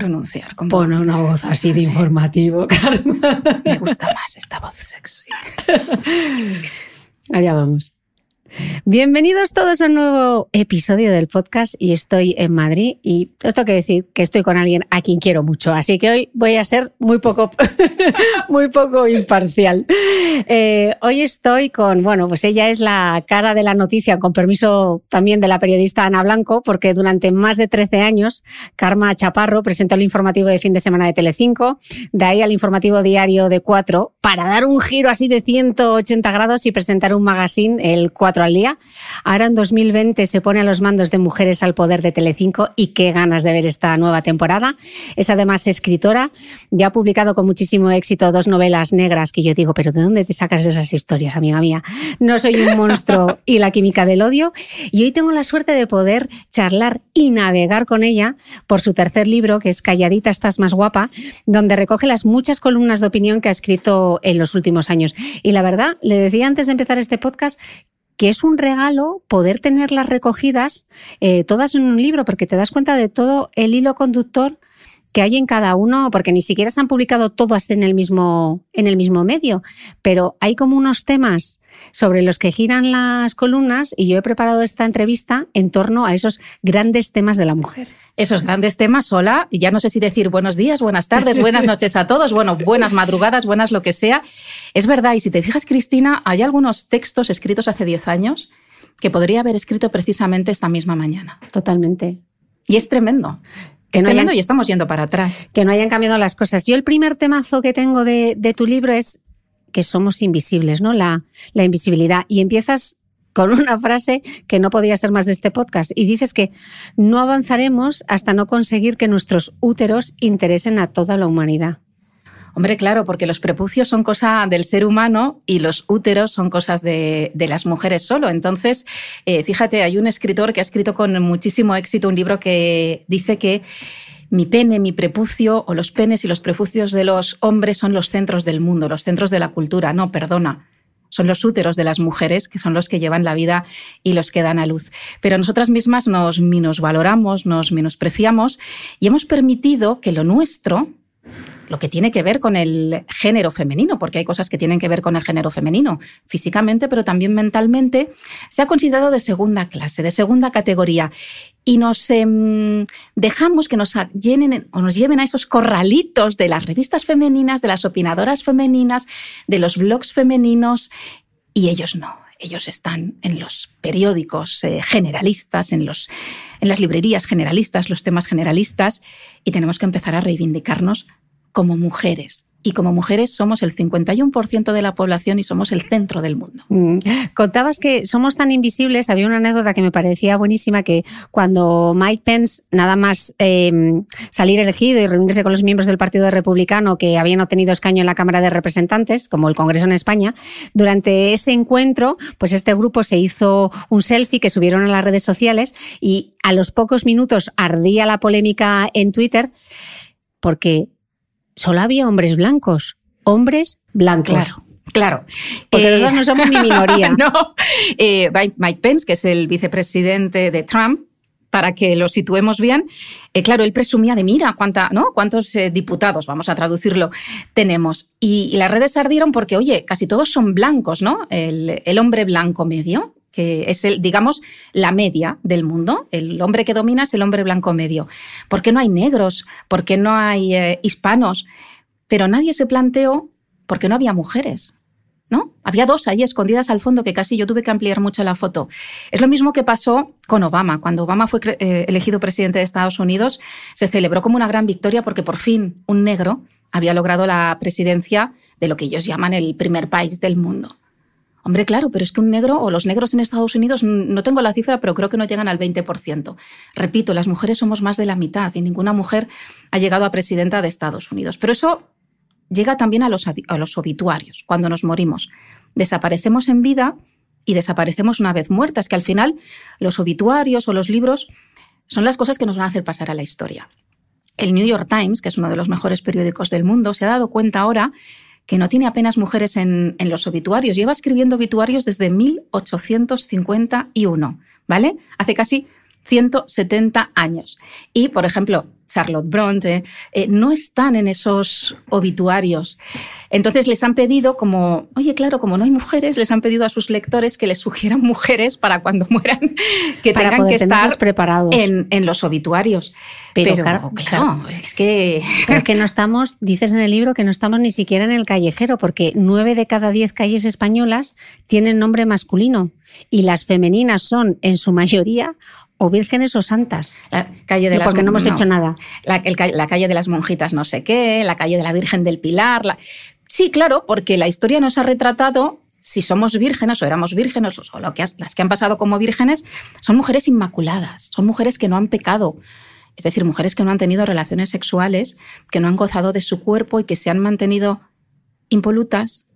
Pronunciar. Pone una voz así de Sí. informativo, Carmen. Me gusta más esta voz sexy. Allá vamos. Bienvenidos todos a un nuevo episodio del podcast. Y estoy en Madrid y tengo que decir que estoy con alguien a quien quiero mucho, así que hoy voy a ser muy poco, muy poco imparcial. Eh, hoy estoy con, bueno, pues ella es la cara de la noticia, con permiso también de la periodista Ana Blanco, porque durante más de 13 años Karma Chaparro presentó el informativo de fin de semana de Telecinco, de ahí al informativo diario de 4, para dar un giro así de 180 grados y presentar un magazine, el 4 al día. Ahora en 2020 se pone a los mandos de Mujeres al Poder de Telecinco y qué ganas de ver esta nueva temporada. Es además escritora, ya ha publicado con muchísimo éxito dos novelas negras que yo digo, pero ¿de dónde te sacas esas historias, amiga mía? No soy un monstruo y la química del odio. Y hoy tengo la suerte de poder charlar y navegar con ella por su tercer libro, que es Calladita estás más guapa, donde recoge las muchas columnas de opinión que ha escrito en los últimos años. Y la verdad, le decía antes de empezar este podcast que es un regalo poder tenerlas recogidas eh, todas en un libro, porque te das cuenta de todo el hilo conductor que hay en cada uno, porque ni siquiera se han publicado todas en el mismo, en el mismo medio, pero hay como unos temas sobre los que giran las columnas y yo he preparado esta entrevista en torno a esos grandes temas de la mujer. Esos grandes temas, hola, y ya no sé si decir buenos días, buenas tardes, buenas noches a todos, bueno, buenas madrugadas, buenas lo que sea. Es verdad, y si te fijas, Cristina, hay algunos textos escritos hace 10 años que podría haber escrito precisamente esta misma mañana. Totalmente. Y es tremendo. Que es no tremendo y estamos yendo para atrás. Que no hayan cambiado las cosas. Yo el primer temazo que tengo de, de tu libro es que somos invisibles, ¿no? La, la invisibilidad. Y empiezas con una frase que no podía ser más de este podcast. Y dices que no avanzaremos hasta no conseguir que nuestros úteros interesen a toda la humanidad. Hombre, claro, porque los prepucios son cosa del ser humano y los úteros son cosas de, de las mujeres solo. Entonces, eh, fíjate, hay un escritor que ha escrito con muchísimo éxito un libro que dice que mi pene, mi prepucio o los penes y los prepucios de los hombres son los centros del mundo, los centros de la cultura. No, perdona. Son los úteros de las mujeres, que son los que llevan la vida y los que dan a luz. Pero nosotras mismas nos minusvaloramos, nos menospreciamos y hemos permitido que lo nuestro lo que tiene que ver con el género femenino, porque hay cosas que tienen que ver con el género femenino físicamente, pero también mentalmente, se ha considerado de segunda clase, de segunda categoría. Y nos em, dejamos que nos llenen o nos lleven a esos corralitos de las revistas femeninas, de las opinadoras femeninas, de los blogs femeninos, y ellos no. Ellos están en los periódicos eh, generalistas, en, los, en las librerías generalistas, los temas generalistas, y tenemos que empezar a reivindicarnos como mujeres. Y como mujeres somos el 51% de la población y somos el centro del mundo. Mm. Contabas que somos tan invisibles. Había una anécdota que me parecía buenísima que cuando Mike Pence, nada más em, salir elegido y reunirse con los miembros del Partido Republicano que habían obtenido escaño en la Cámara de Representantes, como el Congreso en España, durante ese encuentro, pues este grupo se hizo un selfie que subieron a las redes sociales y a los pocos minutos ardía la polémica en Twitter porque solo había hombres blancos. Hombres blancos. Claro. Claro. Porque nosotros no somos ni minoría. no. Eh, Mike Pence, que es el vicepresidente de Trump, para que lo situemos bien, eh, claro, él presumía de, mira, cuánta, ¿no? cuántos eh, diputados, vamos a traducirlo, tenemos. Y, las redes ardieron porque, oye, casi todos son blancos, ¿no? El, el, hombre blanco medio, que es, el, digamos, la media del mundo. El hombre que domina es el hombre blanco medio. ¿Por qué no hay negros? ¿Por qué no hay hispanos? Pero nadie se planteó por qué no había mujeres. ¿no? Había dos ahí escondidas al fondo que casi yo tuve que ampliar mucho la foto. Es lo mismo que pasó con Obama. Cuando Obama fue eh, elegido presidente de Estados Unidos, se celebró como una gran victoria porque por fin un negro había logrado la presidencia de lo que ellos llaman el primer país del mundo. Hombre, claro, pero es que un negro o los negros en Estados Unidos, no tengo la cifra, pero creo que no llegan al 20%. Repito, las mujeres somos más de la mitad y ninguna mujer ha llegado a presidenta de Estados Unidos. Pero eso llega también a los, a los obituarios, cuando nos morimos. Desaparecemos en vida y desaparecemos una vez muertas, que al final los obituarios o los libros son las cosas que nos van a hacer pasar a la historia. El New York Times, que es uno de los mejores periódicos del mundo, se ha dado cuenta ahora que no tiene apenas mujeres en, los obituarios. Lleva escribiendo obituarios desde 1851, ¿vale? Hace casi 170 años. Y, por ejemplo, Charlotte Bronte, eh, no están en esos obituarios. Entonces les han pedido, como, oye, claro, como no hay mujeres, les han pedido a sus lectores que les sugieran mujeres para cuando mueran, que tengan que estar preparados. En, los obituarios. Pero, claro, es que... Pero que no estamos, dices en el libro, que no estamos ni siquiera en el callejero, porque nueve de cada diez calles españolas tienen nombre masculino y las femeninas son, en su mayoría, o vírgenes o santas. La calle de las porque no hemos hecho nada. La, calle de las monjitas no sé qué, la calle de la Virgen del Pilar. Sí, claro, porque la historia nos ha retratado si somos vírgenes o éramos vírgenes o lo que las que han pasado como vírgenes, son mujeres inmaculadas, son mujeres que no han pecado. Es decir, mujeres que no han tenido relaciones sexuales, que no han gozado de su cuerpo y que se han mantenido impolutas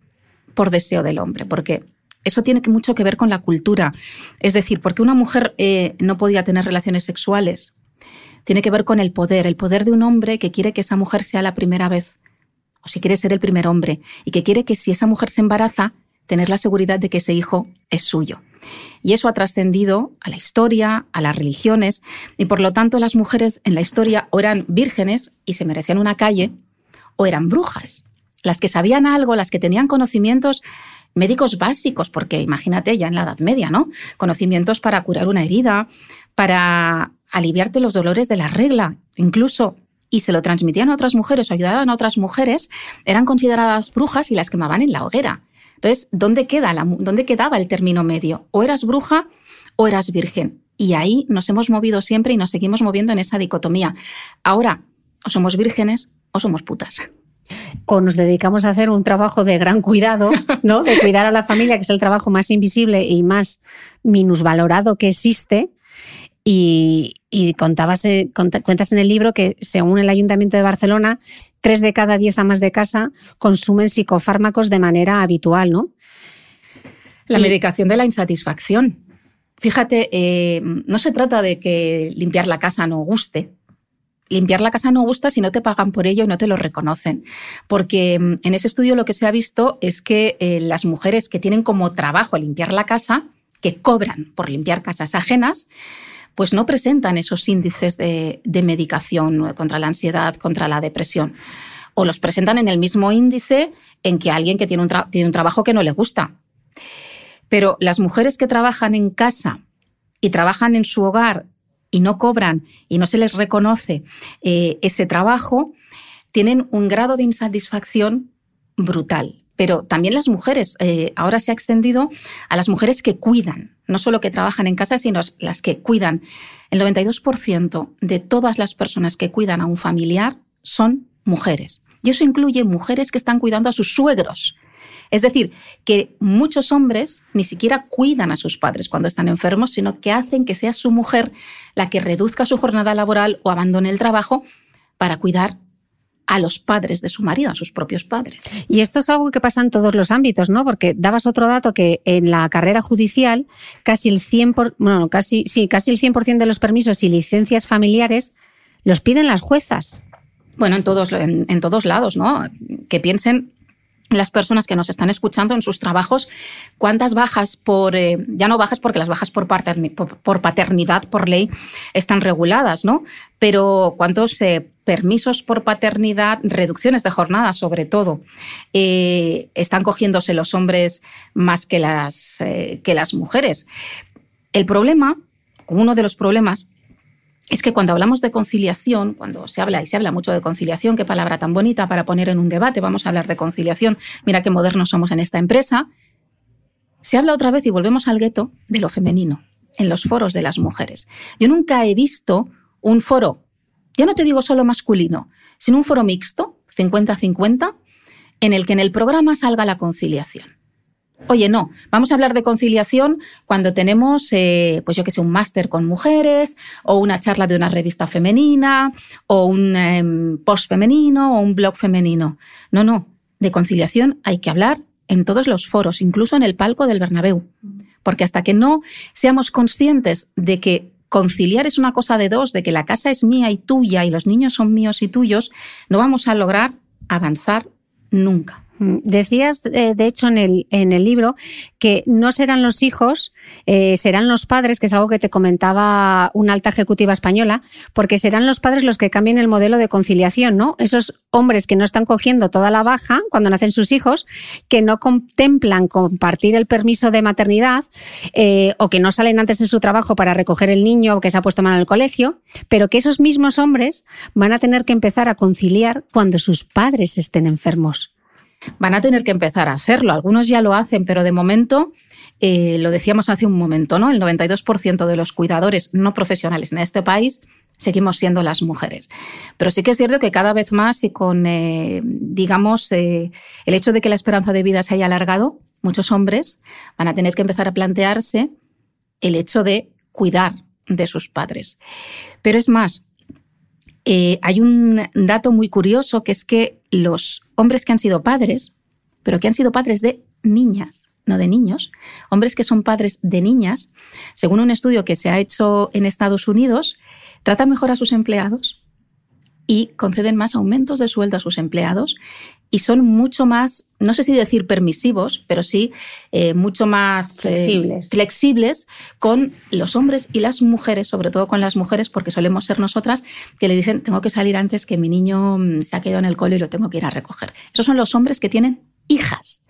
por deseo del hombre. Porque eso tiene mucho que ver con la cultura. Es decir, porque una mujer eh, no podía tener relaciones sexuales, tiene que ver con el poder, el poder de un hombre que quiere que esa mujer sea la primera vez, o si quiere ser el primer hombre, y que quiere que si esa mujer se embaraza, tener la seguridad de que ese hijo es suyo. Y eso ha trascendido a la historia, a las religiones, y por lo tanto las mujeres en la historia o eran vírgenes y se merecían una calle, o eran brujas, las que sabían algo, las que tenían conocimientos médicos básicos, porque imagínate ya en la Edad Media, ¿no? Conocimientos para curar una herida, para aliviarte los dolores de la regla, incluso y se lo transmitían a otras mujeres o ayudaban a otras mujeres, eran consideradas brujas y las quemaban en la hoguera. Entonces, ¿dónde, queda la, ¿dónde quedaba el término medio? O eras bruja o eras virgen. Y ahí nos hemos movido siempre y nos seguimos moviendo en esa dicotomía. Ahora, o somos vírgenes o somos putas o nos dedicamos a hacer un trabajo de gran cuidado, ¿no? De cuidar a la familia, que es el trabajo más invisible y más minusvalorado que existe. Y, contabas, eh, cuentas en el libro que, según el Ayuntamiento de Barcelona, tres de cada diez amas de casa consumen psicofármacos de manera habitual, ¿no? La medicación de la insatisfacción. Fíjate, eh, no se trata de que limpiar la casa no guste, limpiar la casa no gusta si no te pagan por ello y no te lo reconocen. Porque mm, en ese estudio lo que se ha visto es que eh, las mujeres que tienen como trabajo limpiar la casa, que cobran por limpiar casas ajenas, pues no presentan esos índices de, medicación contra la ansiedad, contra la depresión. o los presentan en el mismo índice en que alguien que tiene un trabajo que no le gusta. Pero las mujeres que trabajan en casa y trabajan en su hogar y no cobran y no se les reconoce eh, ese trabajo, tienen un grado de insatisfacción brutal. Pero también las mujeres, eh, ahora se ha extendido a las mujeres que cuidan, no solo que trabajan en casa, sino las que cuidan. El 92% de todas las personas que cuidan a un familiar son mujeres. Y eso incluye mujeres que están cuidando a sus suegros. Es decir, que muchos hombres ni siquiera cuidan a sus padres cuando están enfermos, sino que hacen que sea su mujer la que reduzca su jornada laboral o abandone el trabajo para cuidar a los padres de su marido, a sus propios padres. Y esto es algo que pasa en todos los ámbitos, ¿no? Porque dabas otro dato que en la carrera judicial casi el 100 bueno, casi sí, casi el 100% de los permisos y licencias familiares los piden las juezas. Bueno, en todos en todos lados, ¿no? Que piensen las personas que nos están escuchando en sus trabajos, cuántas bajas por, eh, ya no bajas porque las bajas por, paternidad, por ley, están reguladas, ¿no? Pero cuántos eh, permisos por paternidad, reducciones de jornada sobre todo, eh, están cogiéndose los hombres más que las, que las mujeres. El problema, uno de los problemas, es que cuando hablamos de conciliación, cuando se habla y se habla mucho de conciliación, qué palabra tan bonita para poner en un debate, vamos a hablar de conciliación, mira qué modernos somos en esta empresa, se habla otra vez y volvemos al gueto de lo femenino, en los foros de las mujeres. Yo nunca he visto un foro, ya no te digo solo masculino, sino un foro mixto, 50-50, en el que en el programa salga la conciliación. Oye, no, vamos a hablar de conciliación cuando tenemos, eh, pues yo que sé, un máster con mujeres, o una charla de una revista femenina, o un em, post femenino, o un blog femenino. No, no, de conciliación hay que hablar en todos los foros, incluso en el palco del Bernabéu. Porque hasta que no seamos conscientes de que conciliar es una cosa de dos, de que la casa es mía y tuya y los niños son míos y tuyos, no vamos a lograr avanzar nunca. Mm, decías, eh, de hecho, en el, en el libro que no serán los hijos, eh, serán los padres, que es algo que te comentaba una alta ejecutiva española, porque serán los padres los que cambien el modelo de conciliación, ¿no? Esos hombres que no están cogiendo toda la baja cuando nacen sus hijos, que no contemplan compartir el permiso de maternidad eh, o que no salen antes de su trabajo para recoger el niño que se ha puesto mal en el colegio, pero que esos mismos hombres van a tener que empezar a conciliar cuando sus padres estén enfermos van a tener que empezar a hacerlo. Algunos ya lo hacen, pero de momento, eh, lo decíamos hace un momento, ¿no? El 92% de los cuidadores no profesionales en este país seguimos siendo las mujeres. Pero sí que es cierto que cada vez más y con, eh, digamos, eh, el hecho de que la esperanza de vida se haya alargado, muchos hombres van a tener que empezar a plantearse el hecho de cuidar de sus padres. Pero es más, hay un dato muy curioso que es que los hombres que han sido padres, pero que han sido padres de niñas, no de niños, hombres que son padres de niñas, según un estudio que se ha hecho en Estados Unidos, tratan mejor a sus empleados y conceden más aumentos de sueldo a sus empleados y son mucho más, no sé si decir permisivos, pero sí eh, mucho más eh, flexibles. flexibles con los hombres y las mujeres, sobre todo con las mujeres, porque solemos ser nosotras, que le dicen, tengo que salir antes que mi niño mm, se ha quedado en el cole y lo tengo que ir a recoger. Esos son los hombres que tienen hijas.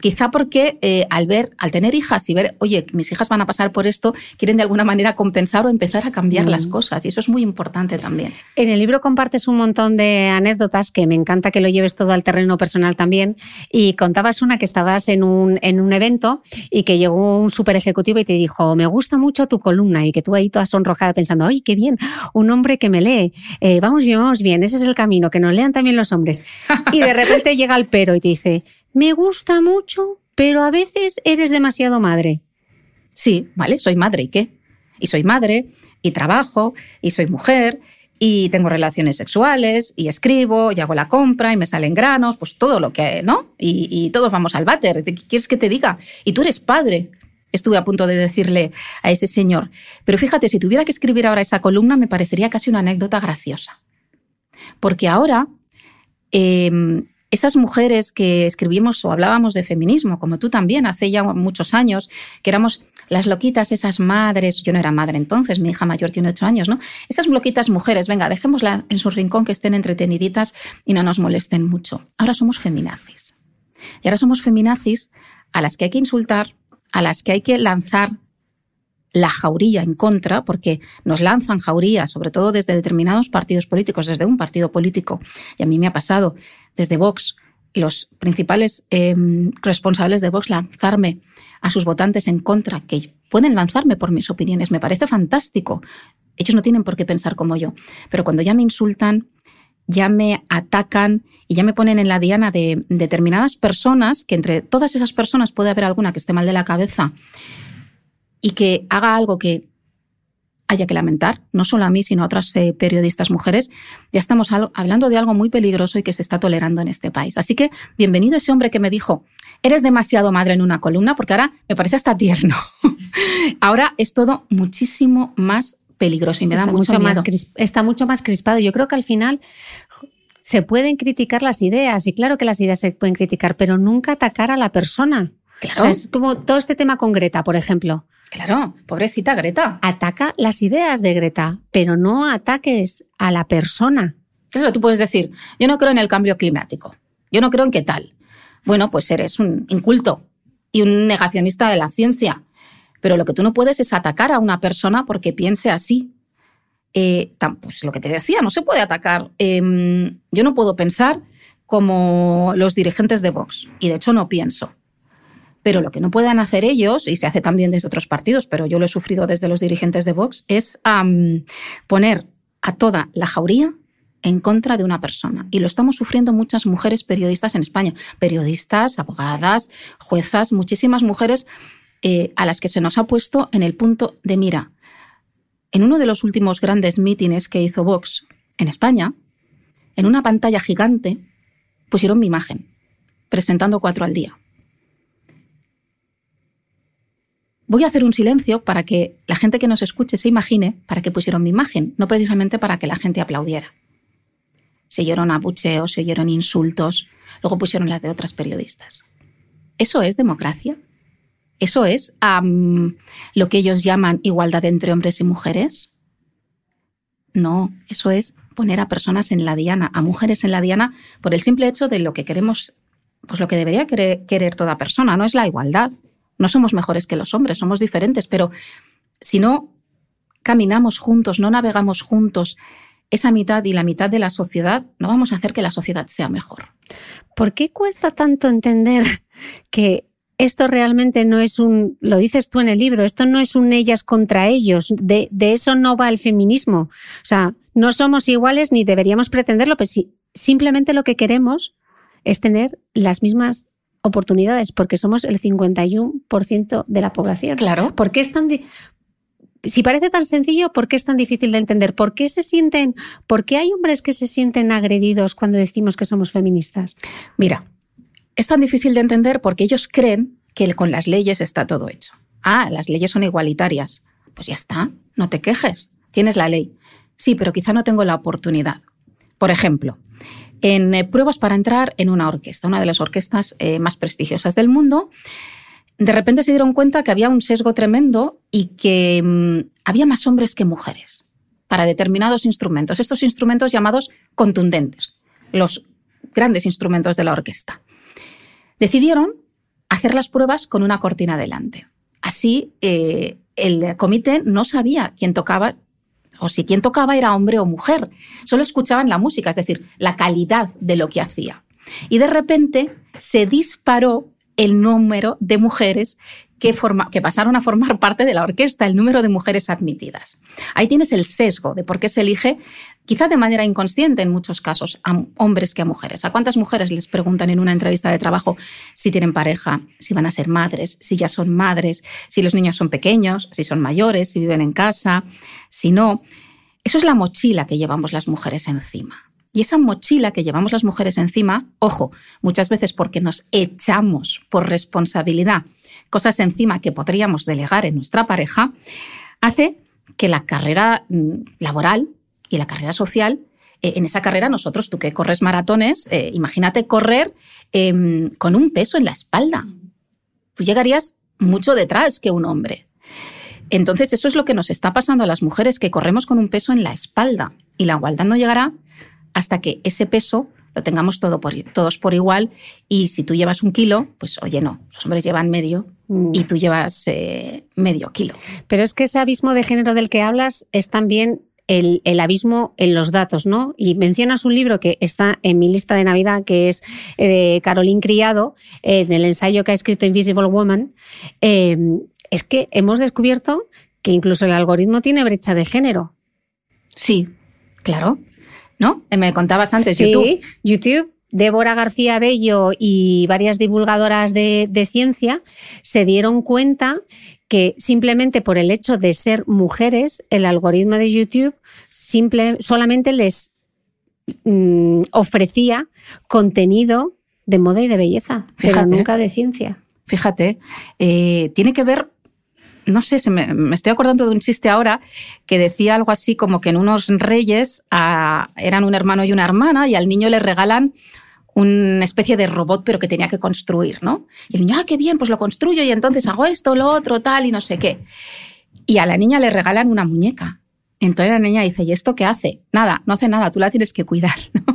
Quizá porque eh, al ver, al tener hijas y ver, oye, mis hijas van a pasar por esto, quieren de alguna manera compensar o empezar a cambiar las mm. cosas. Y eso es muy importante también. En el libro compartes un montón de anécdotas que me encanta que lo lleves todo al terreno personal también. Y contabas una que estabas en un, en un evento y que llegó un super ejecutivo y te dijo, me gusta mucho tu columna y que tú ahí toda sonrojada pensando, ay, qué bien, un hombre que me lee. Eh, vamos bien, vamos bien, ese es el camino, que nos lean también los hombres. Y de repente llega el pero y te dice, me gusta mucho, pero a veces eres demasiado madre. Sí, vale, soy madre, ¿y qué? Y soy madre, y trabajo, y soy mujer, y tengo relaciones sexuales, y escribo, y hago la compra, y me salen granos, pues todo lo que, ¿no? Y, todos vamos al váter, ¿qué quieres que te diga? Y tú eres padre. Estuve a punto de decirle a ese señor. Pero fíjate, si tuviera que escribir ahora esa columna, me parecería casi una anécdota graciosa. Porque ahora em, esas mujeres que escribimos o hablábamos de feminismo, como tú también, hace ya muchos años, que éramos las loquitas, esas madres, yo no era madre entonces, mi hija mayor tiene ocho años, ¿no? Esas loquitas mujeres, venga, dejémoslas en su rincón que estén entreteniditas y no nos molesten mucho. Ahora somos feminazis. Y ahora somos feminazis a las que hay que insultar, a las que hay que lanzar la jauría en contra, porque nos lanzan jaurías, sobre todo desde determinados partidos políticos, desde un partido político, y a mí me ha pasado desde Vox, los principales em, responsables de Vox lanzarme a sus votantes en contra, que pueden lanzarme por mis opiniones, me parece fantástico. Ellos no tienen por qué pensar como yo, pero cuando ya me insultan, ya me atacan y ya me ponen en la diana de determinadas personas, que entre todas esas personas puede haber alguna que esté mal de la cabeza y que haga algo que haya que lamentar, no solo a mí, sino a otras eh, periodistas mujeres, ya estamos hablando de algo muy peligroso y que se está tolerando en este país. Así que bienvenido ese hombre que me dijo, eres demasiado madre en una columna, porque ahora me parece hasta tierno. ahora es todo muchísimo más peligroso y me da mucho, miedo. Más está mucho más crispado. Yo creo que al final se pueden criticar las ideas y claro que las ideas se pueden criticar, pero nunca atacar a la persona. Claro. es como todo este tema con Greta, por ejemplo. Claro, pobrecita Greta. Ataca las ideas de Greta, pero no ataques a la persona. Claro, tú puedes decir, yo no creo en el cambio climático, yo no creo en qué tal. Bueno, pues eres un inculto y un negacionista de la ciencia. Pero lo que tú no puedes es atacar a una persona porque piense así. Eh, pues lo que te decía, no se puede atacar. Em, yo no puedo pensar como los dirigentes de Vox, y de hecho no pienso. Pero lo que no puedan hacer ellos, y se hace también desde otros partidos, pero yo lo he sufrido desde los dirigentes de Vox, es poner a toda la jauría en contra de una persona. Y lo estamos sufriendo muchas mujeres periodistas en España. Periodistas, abogadas, juezas, muchísimas mujeres eh, a las que se nos ha puesto en el punto de mira. En uno de los últimos grandes mítines que hizo Vox en España, en una pantalla gigante, pusieron mi imagen, presentando cuatro al día. Voy a hacer un silencio para que la gente que nos escuche se imagine para que pusieron mi imagen, no precisamente para que la gente aplaudiera. Se oyeron abucheos, se oyeron insultos, luego pusieron las de otras periodistas. ¿Eso es democracia? ¿Eso es lo que ellos llaman igualdad entre hombres y mujeres? No, eso es poner a personas en la diana, a mujeres en la diana, por el simple hecho de lo que queremos, pues lo que debería querer, querer toda persona, no es la igualdad. No somos mejores que los hombres, somos diferentes, pero si no caminamos juntos, no navegamos juntos esa mitad y la mitad de la sociedad, no vamos a hacer que la sociedad sea mejor. ¿Por qué cuesta tanto entender que esto realmente no es un, lo dices tú en el libro, esto no es un ellas contra ellos, de, eso no va el feminismo. O sea, no somos iguales ni deberíamos pretenderlo, pues sí, simplemente lo que queremos es tener las mismas oportunidades, porque somos el 51% de la población. Claro. ¿Por qué es tan, si parece tan sencillo, ¿por qué es tan difícil de entender? ¿Por qué se sienten, por qué hay hombres que se sienten agredidos cuando decimos que somos feministas? Mira, es tan difícil de entender porque ellos creen que con las leyes está todo hecho. Ah, las leyes son igualitarias. Pues ya está, no te quejes, tienes la ley. Sí, pero quizá no tengo la oportunidad. Por ejemplo, en eh, pruebas para entrar en una orquesta, una de las orquestas eh, más prestigiosas del mundo, de repente se dieron cuenta que había un sesgo tremendo y que mm, había más hombres que mujeres para determinados instrumentos, estos instrumentos llamados contundentes, los grandes instrumentos de la orquesta decidieron hacer las pruebas con una cortina delante. Así, eh, el comité no sabía quién tocaba o si quién tocaba era hombre o mujer. Solo escuchaban la música, es decir, la calidad de lo que hacía. Y de repente se disparó el número de mujeres que, que, pasaron a formar parte de la orquesta, el número de mujeres admitidas. Ahí tienes el sesgo de por qué se elige quizá de manera inconsciente en muchos casos, a hombres que a mujeres. ¿A cuántas mujeres les preguntan en una entrevista de trabajo si tienen pareja, si van a ser madres, si ya son madres, si los niños son pequeños, si son mayores, si viven en casa, si no? Eso es la mochila que llevamos las mujeres encima. Y esa mochila que llevamos las mujeres encima, ojo, muchas veces porque nos echamos por responsabilidad cosas encima que podríamos delegar en nuestra pareja, hace que la carrera mm, laboral y la carrera social eh, en esa carrera nosotros, tú que corres maratones, eh, imagínate correr em, con un peso en la espalda. Tú llegarías mucho detrás que un hombre. Entonces, eso es lo que nos está pasando a las mujeres, que corremos con un peso en la espalda. Y la igualdad no llegará hasta que ese peso lo tengamos todo por, todos por igual. Y si tú llevas un kilo, pues oye, no, los hombres llevan medio Mm. y tú llevas eh, medio kilo. Pero es que ese abismo de género del que hablas es también el, el abismo en los datos, ¿no? Y mencionas un libro que está en mi lista de Navidad, que es eh, de Caroline Criado, en el ensayo que ha escrito Invisible Woman. Eh, es que hemos descubierto que incluso el algoritmo tiene brecha de género. Sí, claro. ¿No? Eh, Me contabas antes, Sí, YouTube. YouTube. Débora García Bello y varias divulgadoras de, de ciencia se dieron cuenta que simplemente por el hecho de ser mujeres, el algoritmo de YouTube simple, solamente les mm, ofrecía contenido de moda y de belleza, pero nunca de ciencia. Fíjate, eh, tiene que ver, no sé, se me, me estoy acordando de un chiste ahora que decía algo así como que en unos reyes ah, eran un hermano y una hermana y al niño le regalan una especie de robot pero que tenía que construir, ¿no? Y el niño, ah, qué bien, pues lo construyo y entonces hago esto, lo otro, tal y no sé qué. Y a la niña le regalan una muñeca. Entonces la niña dice, ¿y esto qué hace? Nada, no hace nada, tú la tienes que cuidar. ¿no?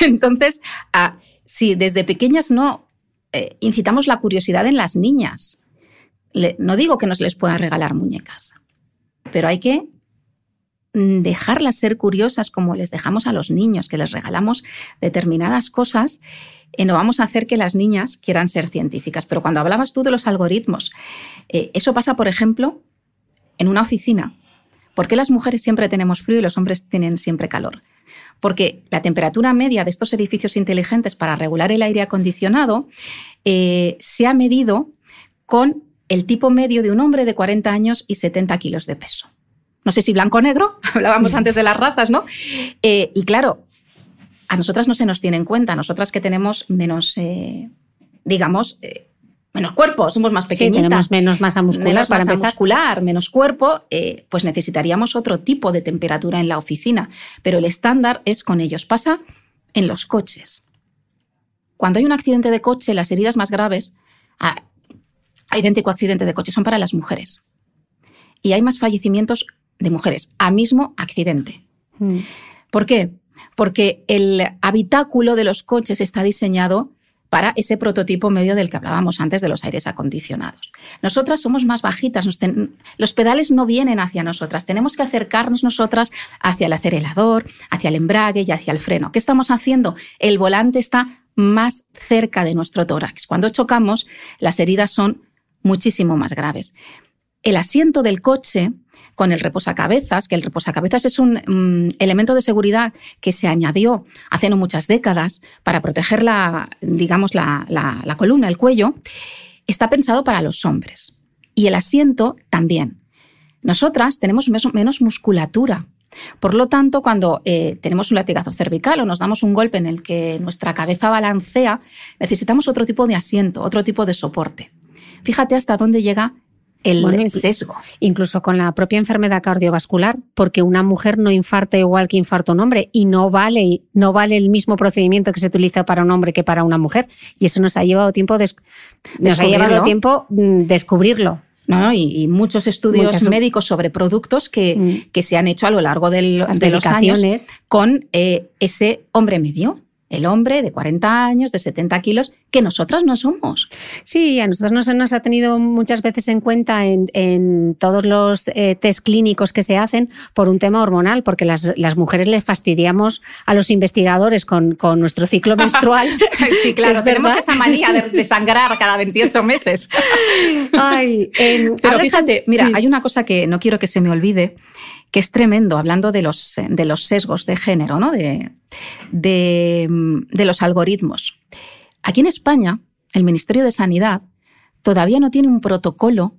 Entonces, ah, si desde pequeñas no eh, incitamos la curiosidad en las niñas, no digo que no se les pueda regalar muñecas, pero hay que dejarlas ser curiosas como les dejamos a los niños, que les regalamos determinadas cosas, eh, no vamos a hacer que las niñas quieran ser científicas. Pero cuando hablabas tú de los algoritmos, eh, eso pasa, por ejemplo, en una oficina. ¿Por qué las mujeres siempre tenemos frío y los hombres tienen siempre calor? Porque la temperatura media de estos edificios inteligentes para regular el aire acondicionado eh, se ha medido con el tipo medio de un hombre de 40 años y 70 kilos de peso. No sé si blanco o negro, hablábamos antes de las razas, ¿no? Eh, y claro, a nosotras no se nos tiene en cuenta, nosotras que tenemos menos, eh, digamos, eh, menos cuerpo, somos más Sí, pequeñitas tenemos menos masa muscular menos para masa empezar. muscular, menos cuerpo, eh, pues necesitaríamos otro tipo de temperatura en la oficina. Pero el estándar es con ellos. Pasa en los coches. Cuando hay un accidente de coche, las heridas más graves, a, a idéntico accidente de coche, son para las mujeres. Y hay más fallecimientos de mujeres a mismo accidente. Mm. ¿Por qué? Porque el habitáculo de los coches está diseñado para ese prototipo medio del que hablábamos antes de los aires acondicionados. Nosotras somos más bajitas, nos ten- los pedales no vienen hacia nosotras, tenemos que acercarnos nosotras hacia el acelerador, hacia el embrague y hacia el freno. ¿Qué estamos haciendo? El volante está más cerca de nuestro tórax. Cuando chocamos, las heridas son muchísimo más graves. El asiento del coche con el reposacabezas, que el reposacabezas es un mm, elemento de seguridad que se añadió hace no muchas décadas para proteger la, digamos, la, columna, el cuello, está pensado para los hombres. Y el asiento también. Nosotras tenemos menos, menos musculatura. Por lo tanto, cuando eh, tenemos un latigazo cervical o nos damos un golpe en el que nuestra cabeza balancea, necesitamos otro tipo de asiento, otro tipo de soporte. Fíjate hasta dónde llega el Bueno, sesgo. incluso con la propia enfermedad cardiovascular, porque una mujer no infarta igual que infarta un hombre y no vale, no vale el mismo procedimiento que se utiliza para un hombre que para una mujer. Y eso nos ha llevado tiempo, des- nos ha Descubrirlo. llevado tiempo mm, descubrirlo. ¿no? Y, y muchos estudios Muchas- médicos sobre productos que, Mm. que se han hecho a lo largo del- de los años con eh, ese hombre medio, el hombre de 40 años, de 70 kilos, que nosotras no somos. Sí, a nosotros no se nos ha tenido muchas veces en cuenta en, en todos los eh, test clínicos que se hacen por un tema hormonal, porque las, las mujeres le fastidiamos a los investigadores con, con nuestro ciclo menstrual. Sí, claro, Es tenemos verdad. esa manía de, de sangrar cada 28 meses. Ay, em, Pero fíjate, mira, sí. hay una cosa que no quiero que se me olvide, que es tremendo, hablando de los, de los sesgos de género, ¿no? de, de, de los algoritmos. Aquí en España, el Ministerio de Sanidad todavía no tiene un protocolo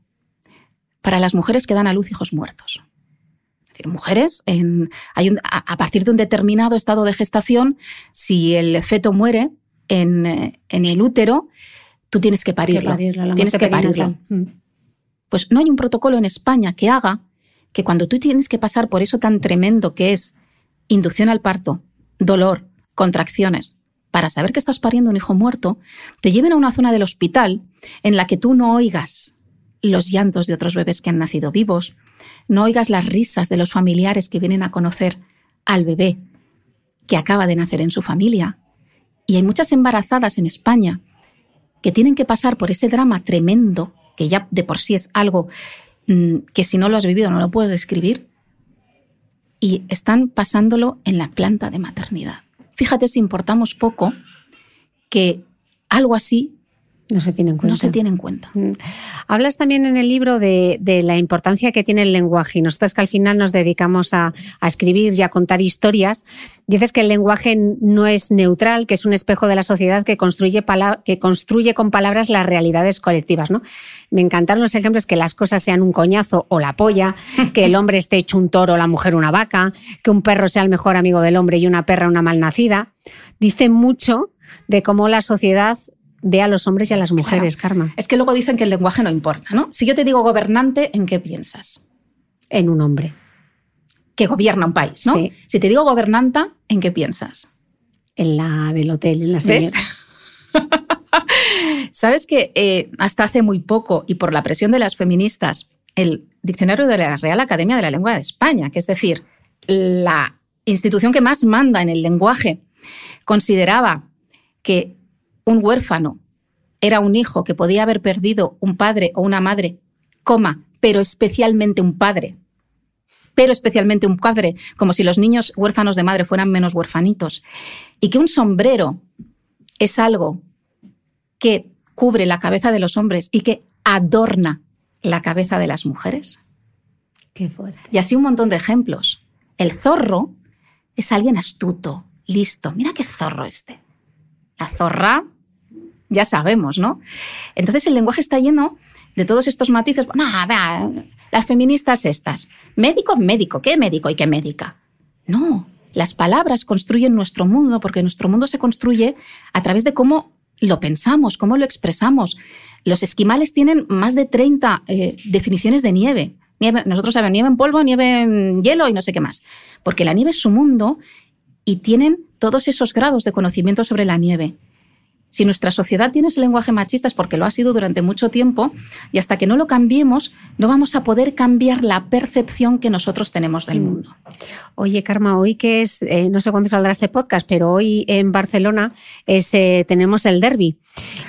para las mujeres que dan a luz hijos muertos. Es decir, mujeres, en, hay un- a, a partir de un determinado estado de gestación, si el feto muere en, en el útero, tú tienes que Que parirlo. tienes que parirlo. Mm. Pues no hay un protocolo en España que haga que cuando tú tienes que pasar por eso tan tremendo que es inducción al parto dolor, contracciones, para saber que estás pariendo un hijo muerto, te lleven a una zona del hospital en la que tú no oigas los llantos de otros bebés que han nacido vivos, no oigas las risas de los familiares que vienen a conocer al bebé que acaba de nacer en su familia. Y hay muchas embarazadas en España que tienen que pasar por ese drama tremendo, que ya de por sí es algo que si no lo has vivido no lo puedes describir, y están pasándolo en la planta de maternidad. Fíjate si importamos poco que algo así no se tiene en cuenta. No se tiene en cuenta. Mm. Hablas también en el libro de, la importancia que tiene el lenguaje y nosotros que al final nos dedicamos a, escribir y a contar historias, dices que el lenguaje no es neutral, que es un espejo de la sociedad que construye, que construye con palabras las realidades colectivas. ¿no? Me encantaron los ejemplos que las cosas sean un coñazo o la polla, que el hombre esté hecho un toro o la mujer una vaca, que un perro sea el mejor amigo del hombre y una perra una malnacida. Dice mucho de cómo la sociedad ve a los hombres y a las mujeres, Karma. Es que luego dicen que el lenguaje no importa, ¿no? Si yo te digo gobernante, ¿en qué piensas? En un hombre. Que gobierna un país, ¿no? Sí. Si te digo gobernanta, ¿en qué piensas? En la del hotel, en la señora. Sabes que eh, hasta hace muy poco, y por la presión de las feministas, el diccionario de la Real Academia de la Lengua de España, que es decir, la institución que más manda en el lenguaje, consideraba que un huérfano era un hijo que podía haber perdido un padre o una madre, coma, pero especialmente un padre. Pero especialmente un padre, como si los niños huérfanos de madre fueran menos huérfanitos. Y que un sombrero es algo que cubre la cabeza de los hombres y que adorna la cabeza de las mujeres. Qué fuerte. Y así un montón de ejemplos. El zorro es alguien astuto, listo. Mira qué zorro este. La zorra ya sabemos, ¿no? Entonces el lenguaje está lleno de todos estos matices. No, vea, las feministas estas. Médico, médico. ¿Qué médico y qué médica? No, las palabras construyen nuestro mundo porque nuestro mundo se construye a través de cómo lo pensamos, cómo lo expresamos. Los esquimales tienen más de 30 eh, definiciones de nieve. nieve. Nosotros sabemos nieve en polvo, nieve en hielo y no sé qué más. Porque la nieve es su mundo y tienen todos esos grados de conocimiento sobre la nieve. Si nuestra sociedad tiene ese lenguaje machista es porque lo ha sido durante mucho tiempo y hasta que no lo cambiemos no vamos a poder cambiar la percepción que nosotros tenemos del mm. mundo. Oye, Karma, hoy que es, eh, no sé cuándo saldrá este podcast, pero hoy en Barcelona eh, tenemos el derby.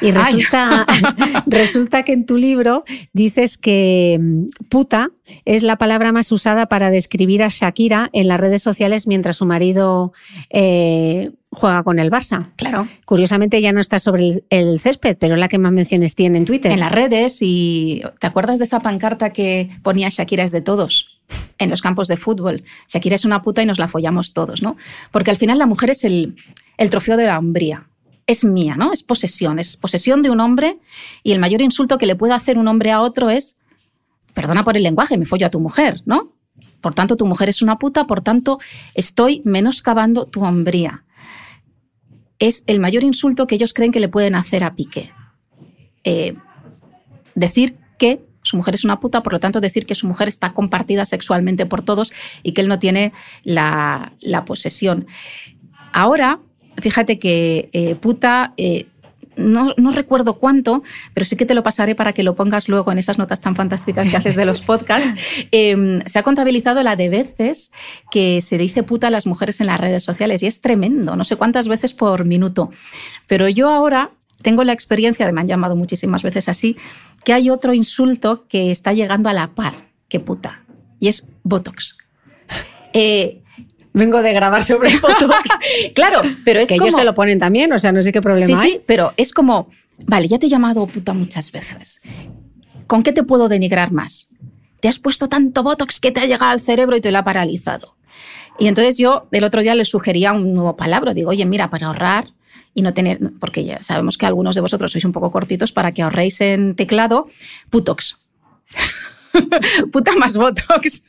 Y resulta, resulta que en tu libro dices que mm, puta es la palabra más usada para describir a Shakira en las redes sociales mientras su marido eh, juega con el Barça. Claro. Curiosamente ya no está sobre el, césped, pero es la que más menciones tiene en Twitter. En las redes y ¿te acuerdas de esa pancarta que ponía Shakira es de todos? En los campos de fútbol. Shakira es una puta y nos la follamos todos, ¿no? Porque al final la mujer es el, el trofeo de la hombría. Es mía, ¿no? Es posesión. Es posesión de un hombre y el mayor insulto que le puede hacer un hombre a otro es, perdona por el lenguaje, me follo a tu mujer, ¿no? Por tanto, tu mujer es una puta, por tanto, estoy menoscabando tu hombría es el mayor insulto que ellos creen que le pueden hacer a Piqué. Eh, decir que su mujer es una puta, por lo tanto decir que su mujer está compartida sexualmente por todos y que él no tiene la, posesión. Ahora, fíjate que eh, puta eh, no, recuerdo cuánto, pero sí que te lo pasaré para que lo pongas luego en esas notas tan fantásticas que haces de los podcasts. Em, se ha contabilizado la de veces que se dice puta a las mujeres en las redes sociales y es tremendo, no sé cuántas veces por minuto. Pero yo ahora tengo la experiencia, de me han llamado muchísimas veces así, que hay otro insulto que está llegando a la par que puta y es Botox. Eh, vengo de grabar sobre Botox. claro, pero es que ellos se lo ponen también, o sea, no sé qué problema sí, hay. Sí, pero es como, vale, ya te he llamado puta muchas veces. ¿Con qué te puedo denigrar más? Te has puesto tanto Botox que te ha llegado al cerebro y te lo ha paralizado. Y entonces yo el otro día le sugería un nuevo palabra. Digo, oye, mira, para ahorrar y no tener, porque ya sabemos que algunos de vosotros sois un poco cortitos, para que ahorréis en teclado, putox. Puta más Botox.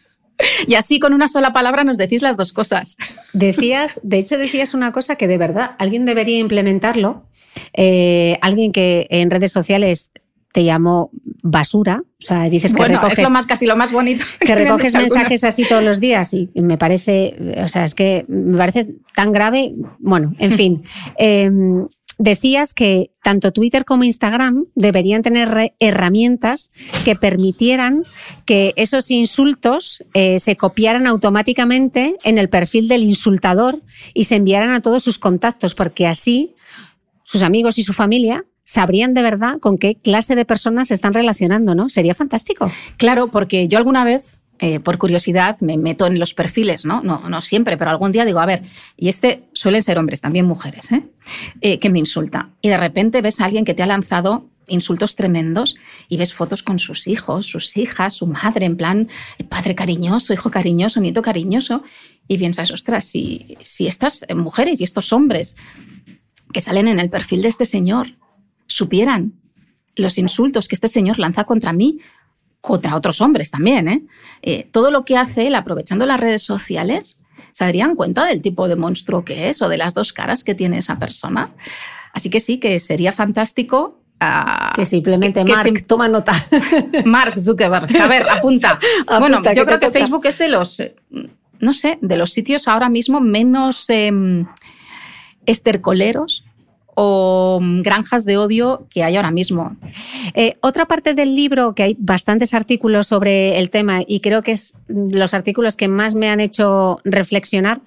Y así con una sola palabra nos decís las dos cosas. Decías, de hecho decías una cosa que de verdad alguien debería implementarlo, eh, alguien que en redes sociales te llamo basura. O sea, dices que bueno, recoges. Es lo más, casi lo más bonito. Que recoges mensajes así todos los días y me parece, o sea, es que me parece tan grave. Bueno, en fin. Eh, decías que tanto Twitter como Instagram deberían tener herramientas que permitieran que esos insultos eh, se copiaran automáticamente en el perfil del insultador y se enviaran a todos sus contactos, porque así sus amigos y su familia sabrían de verdad con qué clase de personas se están relacionando, ¿no? Sería fantástico. Claro, porque yo alguna vez eh, por curiosidad, me meto en los perfiles, ¿no? ¿no? No siempre, pero algún día digo, a ver, y este suelen ser hombres, también mujeres, ¿eh? ¿eh? que me insulta. Y de repente ves a alguien que te ha lanzado insultos tremendos y ves fotos con sus hijos, sus hijas, su madre, en plan, padre cariñoso, hijo cariñoso, nieto cariñoso, y piensas, ostras, si, si estas mujeres y estos hombres que salen en el perfil de este señor supieran los insultos que este señor lanza contra mí, contra otros hombres también, ¿eh? ¿eh? todo lo que hace él aprovechando las redes sociales, se darían cuenta del tipo de monstruo que es o de las dos caras que tiene esa persona. Así que sí, que sería fantástico uh, que simplemente que, Mark, toma nota. Mark Zuckerberg, a ver, apunta. apunta bueno, yo creo que toca. Facebook es de los, no sé, de los sitios ahora mismo menos eh, estercoleros o mm, granjas de odio que hay ahora mismo. Eh, otra parte del libro, que hay bastantes artículos sobre el tema y creo que es los artículos que más me han hecho reflexionar,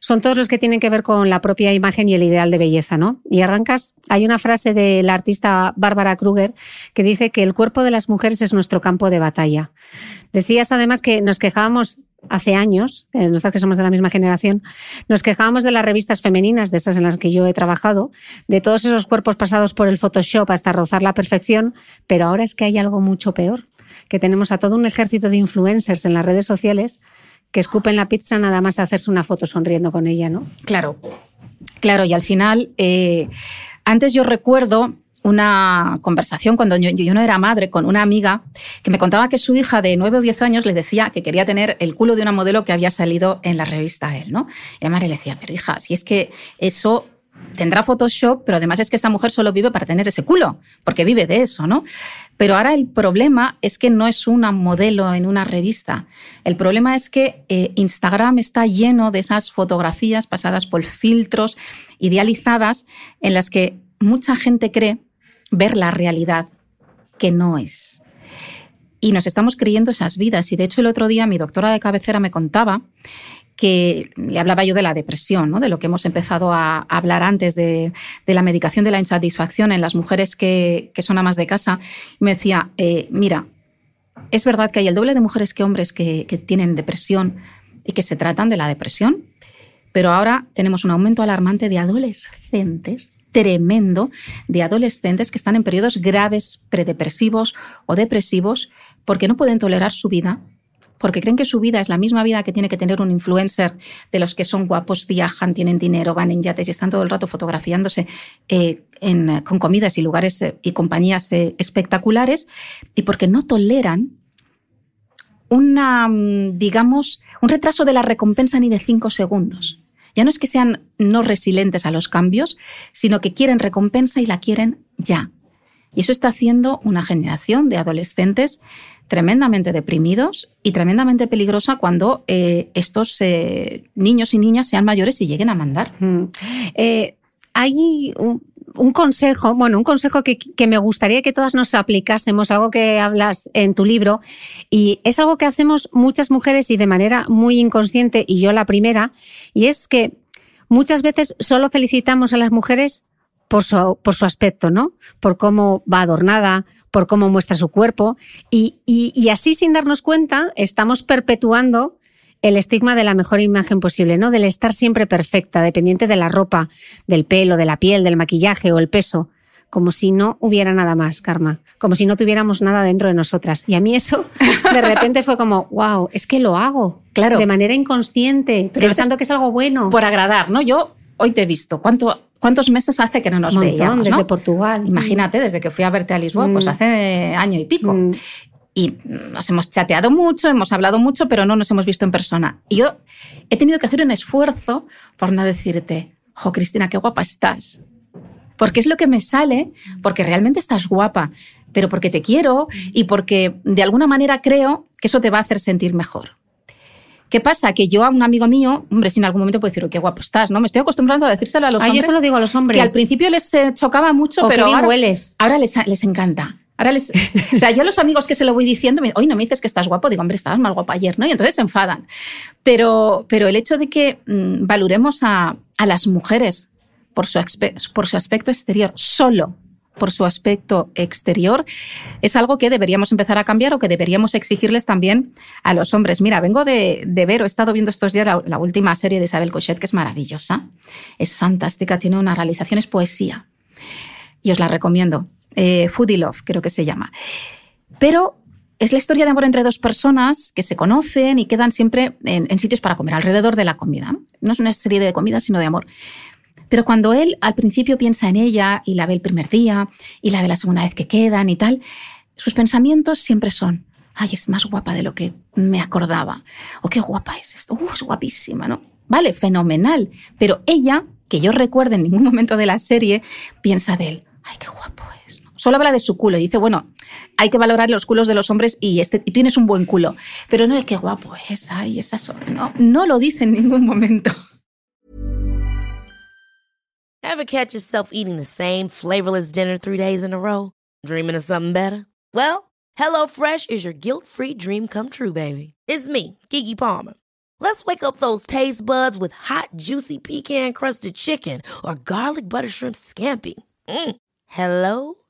son todos los que tienen que ver con la propia imagen y el ideal de belleza, ¿no? Y arrancas, hay una frase de la artista Bárbara Kruger que dice que el cuerpo de las mujeres es nuestro campo de batalla. Decías además que nos quejábamos hace años, eh, nosotros que somos de la misma generación, nos quejábamos de las revistas femeninas, de esas en las que yo he trabajado, de todos esos cuerpos pasados por el Photoshop hasta rozar la perfección, pero ahora es que hay algo mucho peor, que tenemos a todo un ejército de influencers en las redes sociales que escupen la pizza nada más hacerse una foto sonriendo con ella, ¿no? Claro, claro, y al final, eh, antes yo recuerdo una conversación cuando yo, yo, no era madre con una amiga que me contaba que su hija de 9 o 10 años le decía que quería tener el culo de una modelo que había salido en la revista él, ¿no? Y la madre le decía, pero hija, si es que eso tendrá Photoshop, pero además es que esa mujer solo vive para tener ese culo, porque vive de eso, ¿no? Pero ahora el problema es que no es una modelo en una revista. El problema es que eh, Instagram está lleno de esas fotografías pasadas por filtros idealizadas en las que mucha gente cree ver la realidad que no es. Y nos estamos creyendo esas vidas. Y de hecho el otro día mi doctora de cabecera me contaba que le hablaba yo de la depresión, ¿no? de lo que hemos empezado a hablar antes de, de la medicación de la insatisfacción en las mujeres que, que son amas de casa. Y me decía, eh, mira, es verdad que hay el doble de mujeres que hombres que, que tienen depresión y que se tratan de la depresión, pero ahora tenemos un aumento alarmante de adolescentes tremendo de adolescentes que están en periodos graves predepresivos o depresivos porque no pueden tolerar su vida, porque creen que su vida es la misma vida que tiene que tener un influencer de los que son guapos, viajan, tienen dinero, van en yates y están todo el rato fotografiándose eh, en, con comidas y lugares eh, y compañías eh, espectaculares, y porque no toleran una, mm, digamos, un retraso de la recompensa ni de cinco segundos. Ya no es que sean no resilientes a los cambios, sino que quieren recompensa y la quieren ya. Y eso está haciendo una generación de adolescentes tremendamente deprimidos y tremendamente peligrosa cuando eh, estos eh, niños y niñas sean mayores y lleguen a mandar. Mm. Eh, hay un, un, consejo, bueno, un consejo que, que, me gustaría que todas nos aplicásemos, algo que hablas en tu libro, y es algo que hacemos muchas mujeres y de manera muy inconsciente, y yo la primera, y es que muchas veces solo felicitamos a las mujeres por su, por su aspecto, ¿no? Por cómo va adornada, por cómo muestra su cuerpo. Y, y, y así, sin darnos cuenta, estamos perpetuando el estigma de la mejor imagen posible, ¿no? Del estar siempre perfecta, dependiente de la ropa, del pelo, de la piel, del maquillaje o el peso. Como si no hubiera nada más, Karma. Como si no tuviéramos nada dentro de nosotras. Y a mí eso de repente fue como, wow, es que lo hago. Claro. De manera inconsciente, pero pensando que es algo bueno. Por agradar, ¿no? Yo hoy te he visto. ¿Cuánto, ¿Cuántos meses hace que no nos Montón, veíamos? Desde. Portugal. Imagínate, desde que fui a verte a Lisboa, mm. pues hace año y pico. Mm. Y nos hemos chateado mucho, hemos hablado mucho, pero no nos hemos visto en persona. Y yo he tenido que hacer un esfuerzo por no decirte, jo, Cristina, qué guapa estás. Porque es lo que me sale, porque realmente estás guapa. pero porque te quiero y porque de alguna manera creo que eso te va a hacer sentir mejor. ¿Qué pasa? Que yo a un amigo mío, hombre, si en algún momento puede decir, qué guapo estás, ¿no? Me estoy acostumbrando a decírselo a los hombres. Yo se lo digo a los hombres. Que al principio les eh, chocaba mucho, pero ahora, hueles. ahora les, les encanta. Ahora les, o sea, yo a los amigos que se lo voy diciendo, hoy no me dices que estás guapo, digo, hombre, estabas más guapo ayer, ¿no? Y entonces se enfadan. Pero, pero el hecho de que mm, valoremos a, las mujeres por su, aspecto exterior solo por su aspecto exterior, es algo que deberíamos empezar a cambiar o que deberíamos exigirles también a los hombres. Mira, vengo de, ver, he estado viendo estos días la, última serie de Isabel Cochet, que es maravillosa, es fantástica, tiene una realización, es poesía. Y os la recomiendo. Eh, Foodie Love, creo que se llama. Pero es la historia de amor entre dos personas que se conocen y quedan siempre en, sitios para comer, alrededor de la comida. No es una serie de comida, sino de amor. Pero cuando él al principio piensa en ella y la ve el primer día y la ve la segunda vez que quedan y tal, sus pensamientos siempre son, ay, es más guapa de lo que me acordaba. O qué guapa es esto, uh, es guapísima, ¿no? Vale, fenomenal. Pero ella, que yo recuerde en ningún momento de la serie, piensa de él, ay, qué guapo es. Solo habla de su culo y dice, bueno, hay que valorar los culos de los hombres y, este, y tienes un buen culo. Pero no es qué guapo es, ay, esa no, no lo dice en ningún momento. Ever catch yourself eating the same flavorless dinner three days in a row? Dreaming of something better? Well, HelloFresh is your guilt-free dream come true, baby. It's me, Kiki Palmer. Let's wake up those taste buds with hot, juicy pecan-crusted chicken or garlic butter shrimp scampi. Mm. Hello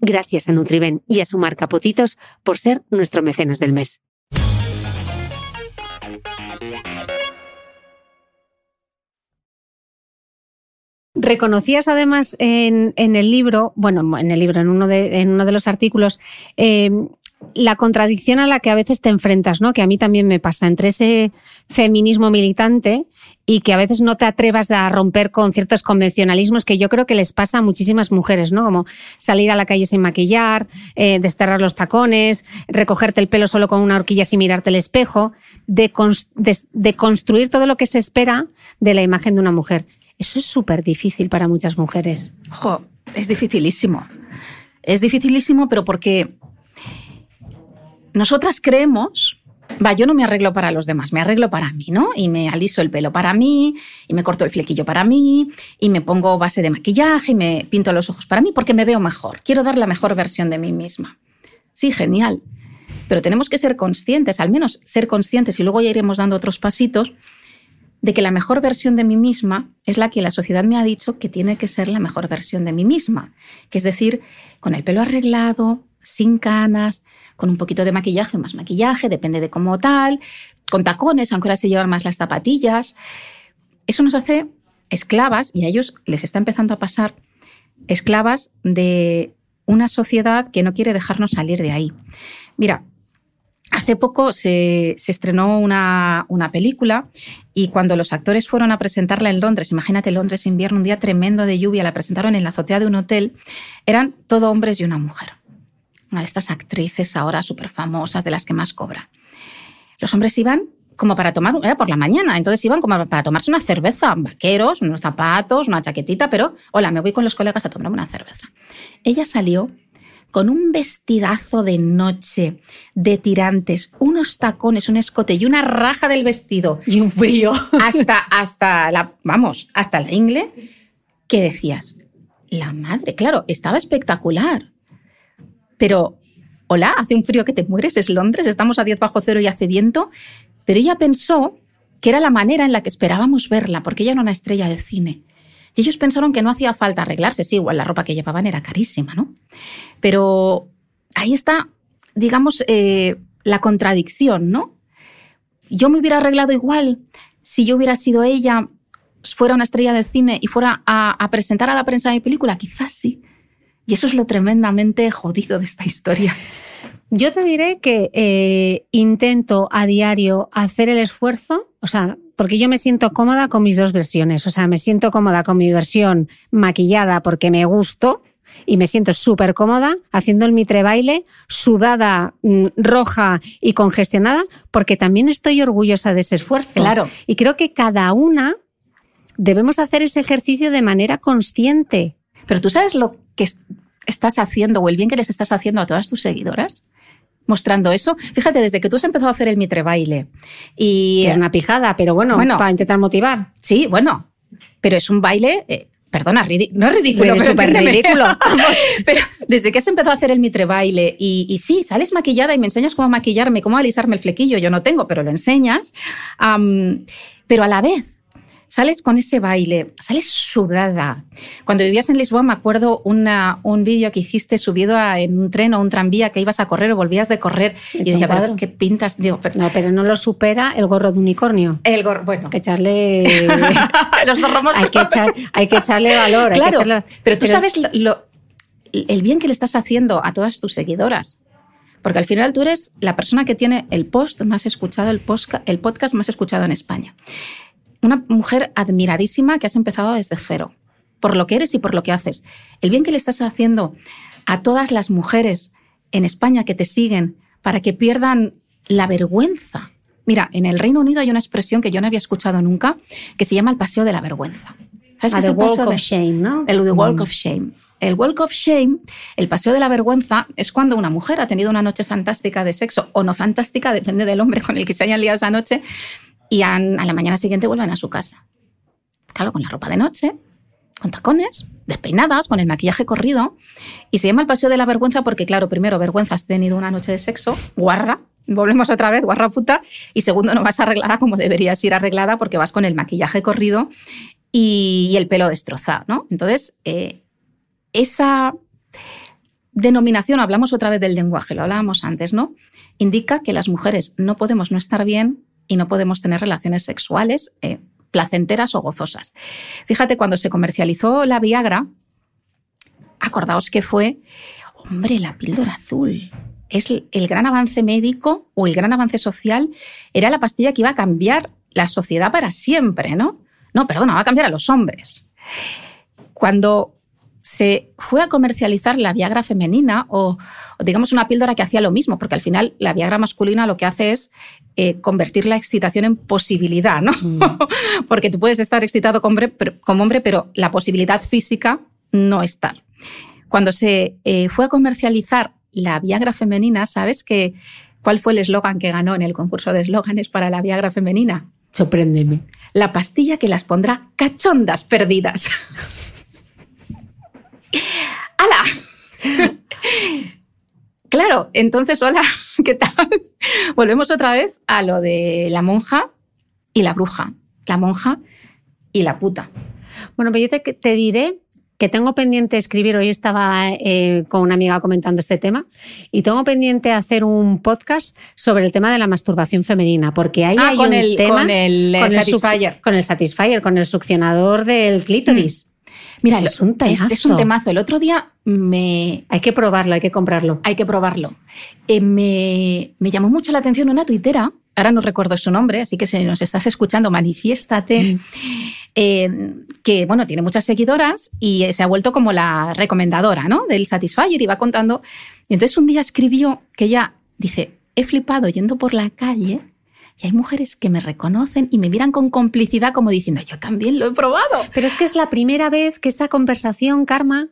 Gracias a Nutriben y a su marca Potitos por ser nuestro mecenas del mes. Reconocías además en, el libro, bueno, en el libro, en uno de, los artículos, eh, la contradicción a la que a veces te enfrentas, ¿no? Que a mí también me pasa entre ese feminismo militante y que a veces no te atrevas a romper con ciertos convencionalismos que yo creo que les pasa a muchísimas mujeres, ¿no? Como salir a la calle sin maquillar, eh, desterrar los tacones, recogerte el pelo solo con una horquilla sin mirarte el espejo, de, de construir todo lo que se espera de la imagen de una mujer. Eso es súper difícil para muchas mujeres. Jo, es dificilísimo. Es dificilísimo, pero porque nosotras creemos, va, yo no me arreglo para los demás, me arreglo para mí, ¿no? Y me aliso el pelo para mí, y me corto el flequillo para mí, y me pongo base de maquillaje, y me pinto los ojos para mí, porque me veo mejor. Quiero dar la mejor versión de mí misma. Sí, genial. Pero tenemos que ser conscientes, al menos ser conscientes, y luego ya iremos dando otros pasitos, de que la mejor versión de mí misma es la que la sociedad me ha dicho que tiene que ser la mejor versión de mí misma, que es decir, con el pelo arreglado, sin canas, con un poquito de maquillaje más maquillaje, depende de cómo tal, con tacones, aunque ahora se llevan más las zapatillas. Eso nos hace esclavas, y a ellos les está empezando a pasar, esclavas de una sociedad que no quiere dejarnos salir de ahí. Mira, Hace poco se, estrenó una, una, película y cuando los actores fueron a presentarla en Londres, imagínate Londres invierno, un día tremendo de lluvia, la presentaron en la azotea de un hotel, eran todo hombres y una mujer una de estas actrices ahora súper famosas, de las que más cobra. Los hombres iban como para tomar, era por la mañana, entonces iban como para tomarse una cerveza, vaqueros, unos zapatos, una chaquetita, pero hola, me voy con los colegas a tomar una cerveza. Ella salió con un vestidazo de noche, de tirantes, unos tacones, un escote y una raja del vestido. Y un frío. Hasta, hasta la, vamos, hasta la ingle, que decías, la madre, claro, estaba espectacular. Pero, hola, hace un frío que te mueres, es Londres, estamos a 10 bajo cero y hace viento. Pero ella pensó que era la manera en la que esperábamos verla, porque ella era una estrella de cine. Y ellos pensaron que no hacía falta arreglarse, sí, igual la ropa que llevaban era carísima, ¿no? Pero ahí está, digamos, eh, la contradicción, ¿no? Yo me hubiera arreglado igual si yo hubiera sido ella, fuera una estrella de cine y fuera a, presentar a la prensa mi película, quizás sí. Y eso es lo tremendamente jodido de esta historia. Yo te diré que eh, intento a diario hacer el esfuerzo, o sea, porque yo me siento cómoda con mis dos versiones. O sea, me siento cómoda con mi versión maquillada porque me gusto y me siento súper cómoda haciendo el mitre baile, sudada, mm, roja y congestionada, porque también estoy orgullosa de ese esfuerzo. Claro. Y creo que cada una debemos hacer ese ejercicio de manera consciente. Pero tú sabes lo que estás haciendo o el bien que les estás haciendo a todas tus seguidoras mostrando eso. Fíjate, desde que tú has empezado a hacer el mitre baile y... Es una pijada, pero bueno, para intentar motivar. Sí, bueno, pero es un baile... Eh, perdona, no es ridículo, es súper ridículo. pero desde que has empezado a hacer el mitre baile y, sí, sales maquillada y me enseñas cómo maquillarme, cómo alisarme el flequillo, yo no tengo, pero lo enseñas. pero a la vez sales con ese baile, sales sudada. Cuando vivías en Lisboa me acuerdo una, un vídeo que hiciste subido en un tren o un tranvía que ibas a correr o volvías de correr y, decía, ¿qué pintas? Digo, pero, no, pero no lo supera el gorro de unicornio. El gorro, bueno. Hay que echarle... Los hay, que hay que echarle valor. Claro, pero tú sabes lo, el bien que le estás haciendo a todas tus seguidoras. Porque al final tú eres la persona que tiene el post más escuchado, el, el podcast más escuchado en España una mujer admiradísima que has empezado desde cero, por lo que eres y por lo que haces. El bien que le estás haciendo a todas las mujeres en España que te siguen para que pierdan la vergüenza. Mira, en el Reino Unido hay una expresión que yo no había escuchado nunca que se llama el paseo de la vergüenza. ¿Sabes ah, el Walk of Shame, ¿no? El Walk mm. of Shame. El Walk of Shame, el paseo de la vergüenza, es cuando una mujer ha tenido una noche fantástica de sexo o no fantástica, depende del hombre con el que se hayan liado esa noche, y a, la mañana siguiente vuelven a su casa. Claro, con la ropa de noche, con tacones, despeinadas, con el maquillaje corrido. Y se llama el paseo de la vergüenza porque, claro, primero, vergüenza, has tenido una noche de sexo, guarra, volvemos otra vez, guarra puta. Y segundo, no vas arreglada como deberías ir arreglada porque vas con el maquillaje corrido y, el pelo destrozado, ¿no? Entonces, eh, esa denominación, hablamos otra vez del lenguaje, lo hablábamos antes, ¿no? Indica que las mujeres no podemos no estar bien y no podemos tener relaciones sexuales eh, placenteras o gozosas. Fíjate, cuando se comercializó la Viagra, acordaos que fue, hombre, la píldora azul. Es el gran avance médico o el gran avance social, era la pastilla que iba a cambiar la sociedad para siempre, ¿no? No, perdona, va a cambiar a los hombres. Cuando se fue a comercializar la Viagra femenina o, digamos una píldora que hacía lo mismo, porque al final la Viagra masculina lo que hace es eh, convertir la excitación en posibilidad, ¿no? Mm. porque tú puedes estar excitado como hombre, pero, la posibilidad física no estar. Cuando se eh, fue a comercializar la Viagra femenina, ¿sabes que, cuál fue el eslogan que ganó en el concurso de eslóganes para la Viagra femenina? Sorpréndeme. La pastilla que las pondrá cachondas perdidas. ¡Hala! claro, entonces, hola, ¿qué tal? Volvemos otra vez a lo de la monja y la bruja, la monja y la puta. Bueno, pues yo te, te diré que tengo pendiente escribir, hoy estaba eh, con una amiga comentando este tema, y tengo pendiente hacer un podcast sobre el tema de la masturbación femenina, porque ahí ah, hay con un el, tema con el, con satisfier. con el satisfier, con el succionador del clítoris. Mira, es un temazo. Es, un temazo. El otro día me... Hay que probarlo, hay que comprarlo. Hay que probarlo. Eh, me, llamó mucho la atención una tuitera, ahora no recuerdo su nombre, así que si nos estás escuchando, manifiéstate, eh, que bueno, tiene muchas seguidoras y se ha vuelto como la recomendadora ¿no? del Satisfyer y va contando. Y entonces un día escribió que ella dice, he flipado yendo por la calle y hay mujeres que me reconocen y me miran con complicidad como diciendo, yo también lo he probado. Pero es que es la primera vez que esta conversación, Karma,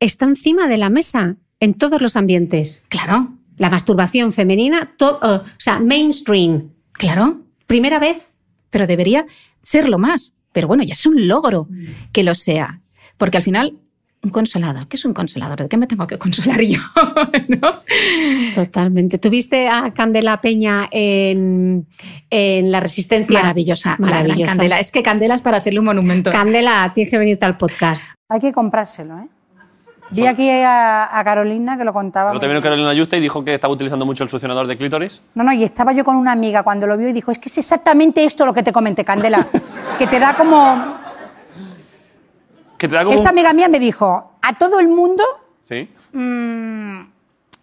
está encima de la mesa. en todos los ambientes. Claro, La masturbación femenina, to- o sea, mainstream. claro. Primera vez. Pero debería serlo más. Pero bueno, ya es un logro que lo sea. Porque al final, un consolador. ¿Qué es un consolador? ¿De qué me tengo que consolar yo? ¿No? Totalmente. ¿Tuviste a Candela Peña en, en La Resistencia? Maravillosa, la Maravillosa. Candela. Es que Candela es para hacerle un monumento. Candela, tienes que venirte al podcast. Hay que comprárselo, ¿eh? Vi aquí a, a Carolina que lo contaba. Te vino Carolina Yuste y dijo que estaba utilizando mucho el succionador de clítoris. No, no, y estaba yo con una amiga cuando lo vio y dijo, es que es exactamente esto lo que te comenté, Candela. que te da como... Que te da como... Esta un- amiga mía me dijo, a todo el mundo Sí.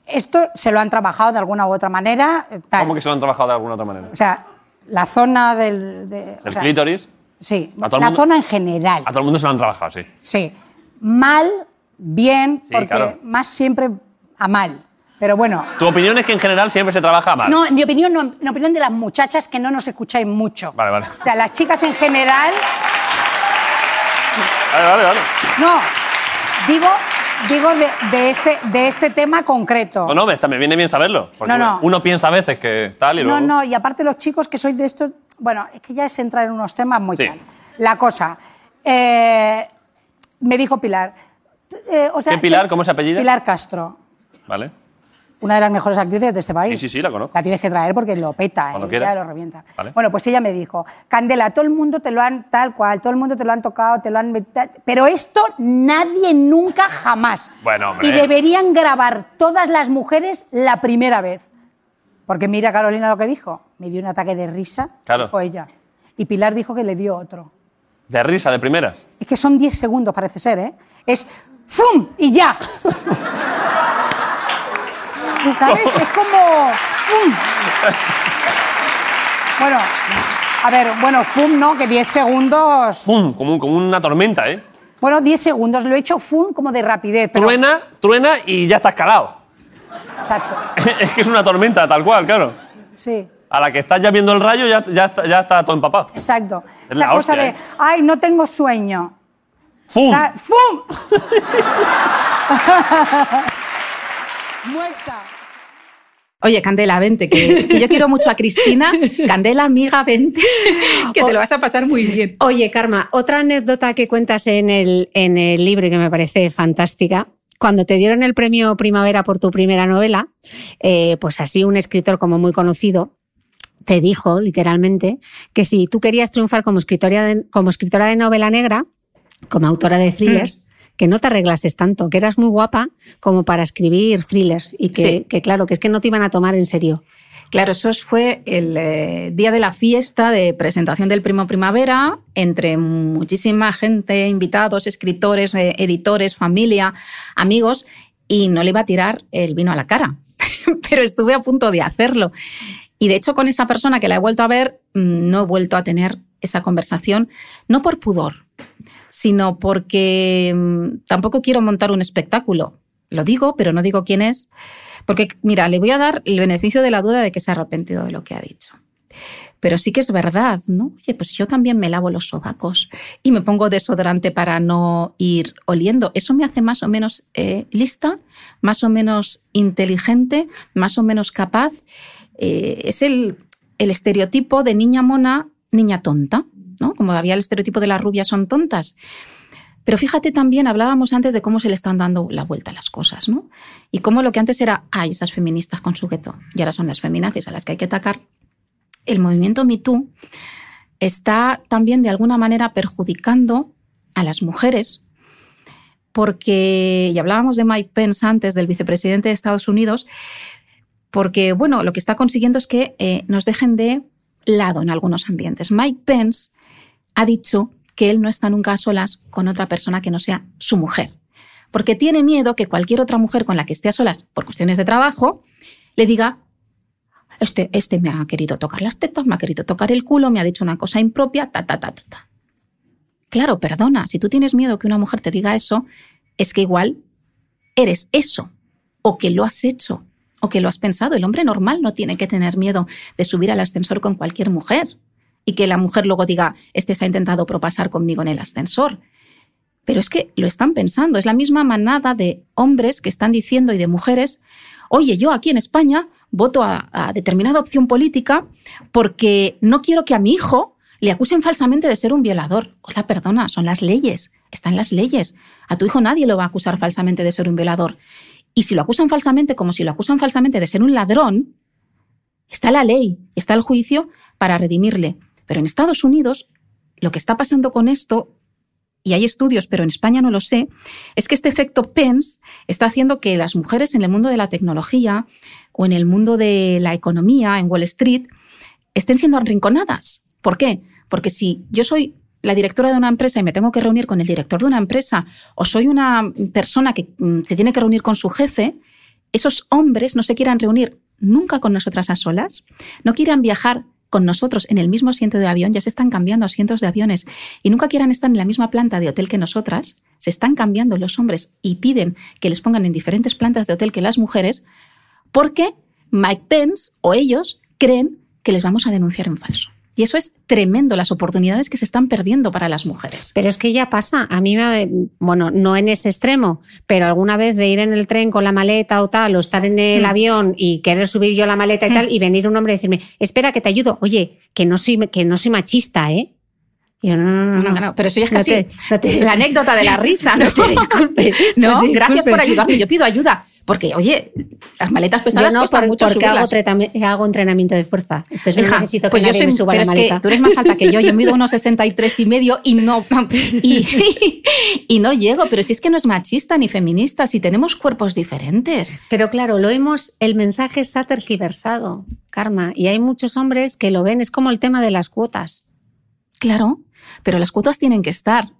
esto se lo han trabajado de alguna u otra manera. tal. ¿Cómo que se lo han trabajado de alguna otra manera? O sea, la zona del... de- o El sea, clítoris. Sí, la mundo- zona en general. A todo el mundo se lo han trabajado, sí. Sí. Mal, bien, Sí, porque claro. más siempre a mal. Pero bueno, Tu opinión es que en general siempre se trabaja mal. No, en mi opinión, no, en opinión de las muchachas que no nos escucháis mucho. Vale, vale. O sea, las chicas en general, Vale, vale, vale. no. Digo, digo de, de este, de este tema concreto. No, no, me, está- me viene bien saberlo. Porque No, no. uno piensa a veces que tal y no, luego... no, y aparte los chicos que sois de estos, bueno, es que ya es entrar en unos temas muy Sí. tal. La cosa, eh, me dijo Pilar. eh, o sea, ¿Qué Pilar? ¿Cómo se apellida? Pilar Castro, Vale. Una de las mejores actrices de este país. Sí, sí, sí, la conozco. La tienes que traer porque lo peta, Cuando ¿eh? lo revienta. Vale. Bueno, pues ella me dijo, Candela, todo el mundo te lo han tal cual, todo el mundo te lo han tocado, te lo han pero esto nadie nunca jamás. Bueno, hombre. Y deberían grabar todas las mujeres la primera vez. Porque mira Carolina lo que dijo, me dio un ataque de risa, Claro. dijo ella. Y Pilar dijo que le dio otro. De risa, de primeras. Es que son 10 segundos, parece ser, ¿eh? Es ¡fum! y ya. Es como ¡fum! Bueno, a ver, bueno, ¡fum! no, que 10 segundos. ¡Pum! Como, como una tormenta, ¿eh? Bueno, 10 segundos, lo he hecho ¡fum! como de rapidez. Pero, Truena, truena y ya está escalado. Exacto, es que es una tormenta, tal cual, claro. sí. A la que estás ya viendo el rayo ya, ya, está, ya está todo empapado. Exacto. Es la cosa hostia, de, ¿eh? ay, no tengo sueño. ¡Fum! ¡Fum! Muerta. Oye, Candela, vente, que, que yo quiero mucho a Cristina. Candela, amiga, vente, que te lo vas a pasar muy bien. Oye, Karma, otra anécdota que cuentas en el, en el libro y que me parece fantástica. Cuando te dieron el premio Primavera por tu primera novela, eh, pues así un escritor como muy conocido te dijo, literalmente, que si tú querías triunfar como escritora de, como escritora de novela negra, como autora de thrillers, que no te arreglases tanto, que eras muy guapa como para escribir thrillers y que, Sí. que claro, que es que no te iban a tomar en serio. Claro, eso fue el eh, día de la fiesta de presentación del Primo Primavera, entre muchísima gente, invitados, escritores, eh, editores, familia, amigos, y no le iba a tirar el vino a la cara, pero estuve a punto de hacerlo. Y de hecho, con esa persona que la he vuelto a ver, mm, no he vuelto a tener esa conversación, no por pudor, sino porque mm, tampoco quiero montar un espectáculo. Lo digo, pero no digo quién es. Porque, mira, le voy a dar el beneficio de la duda de que se ha arrepentido de lo que ha dicho. Pero sí que es verdad, ¿no? Oye, pues yo también me lavo los sobacos y me pongo desodorante para no ir oliendo. Eso me hace más o menos eh, lista, más o menos inteligente, más o menos capaz. Eh, es el, el estereotipo de niña mona, niña tonta, ¿no? Como había el estereotipo de las rubias son tontas. Pero fíjate también, hablábamos antes de cómo se le están dando la vuelta a las cosas, ¿no? Y cómo lo que antes era, ay, esas feministas con su gueto, y ahora son las feminazis a las que hay que atacar. El movimiento MeToo está también de alguna manera perjudicando a las mujeres, porque, y hablábamos de Mike Pence antes, del vicepresidente de Estados Unidos, porque, bueno, lo que está consiguiendo es que eh, nos dejen de lado en algunos ambientes. Mike Pence ha dicho que él no está nunca a solas con otra persona que no sea su mujer, porque tiene miedo que cualquier otra mujer con la que esté a solas por cuestiones de trabajo le diga, este, este me ha querido tocar las tetas, me ha querido tocar el culo, me ha dicho una cosa impropia, ta, ta, ta, ta, ta. Claro, perdona, si tú tienes miedo que una mujer te diga eso, es que igual eres eso, o que lo has hecho, o que lo has pensado. El hombre normal no tiene que tener miedo de subir al ascensor con cualquier mujer y que la mujer luego diga, este se ha intentado propasar conmigo en el ascensor. Pero es que lo están pensando, es la misma manada de hombres que están diciendo y de mujeres, oye, yo aquí en España voto a, determinada opción política porque no quiero que a mi hijo le acusen falsamente de ser un violador. Hola, perdona, son las leyes, están las leyes. A tu hijo nadie lo va a acusar falsamente de ser un violador. Y si lo acusan falsamente, como si lo acusan falsamente de ser un ladrón, está la ley, está el juicio para redimirle. Pero en Estados Unidos, lo que está pasando con esto, y hay estudios, pero en España no lo sé, es que este efecto Pence está haciendo que las mujeres en el mundo de la tecnología o en el mundo de la economía, en Wall Street, estén siendo arrinconadas. ¿Por qué? Porque si yo soy la directora de una empresa y me tengo que reunir con el director de una empresa, o soy una persona que mm, se tiene que reunir con su jefe, esos hombres no se quieran reunir nunca con nosotras a solas, no quieran viajar con nosotros en el mismo asiento de avión, ya se están cambiando asientos de aviones y nunca quieran estar en la misma planta de hotel que nosotras, se están cambiando los hombres y piden que les pongan en diferentes plantas de hotel que las mujeres, porque Mike Pence o ellos creen que les vamos a denunciar en falso. Y eso es tremendo, las oportunidades que se están perdiendo para las mujeres. Pero es que ya pasa. A mí me. Bueno, no en ese extremo, pero alguna vez de ir en el tren con la maleta o tal, o estar en el Mm. avión y querer subir yo la maleta y Mm. tal, y venir un hombre y decirme, espera, que te ayudo. Oye, que no soy, que no soy machista, ¿eh? Y yo, no, no, no, No, no, pero eso ya es casi te- no te- la anécdota de la risa, ¿no? Te disculpes. No, te gracias por ayudarme. Yo pido ayuda. Porque, oye, las maletas Yo pesadas no, por- mucho porque hago, hago entrenamiento de fuerza. Entonces no Hija, necesito que pues yo nadie soy, me suba pero la es maleta. que tú eres más alta que yo, yo mido unos 63 y medio y no, y, y no llego, pero si es que no es machista ni feminista, si tenemos cuerpos diferentes. Pero claro, lo hemos, el mensaje se ha tergiversado, Karma, y hay muchos hombres que lo ven, es como el tema de las cuotas. Claro, pero las cuotas tienen que estar.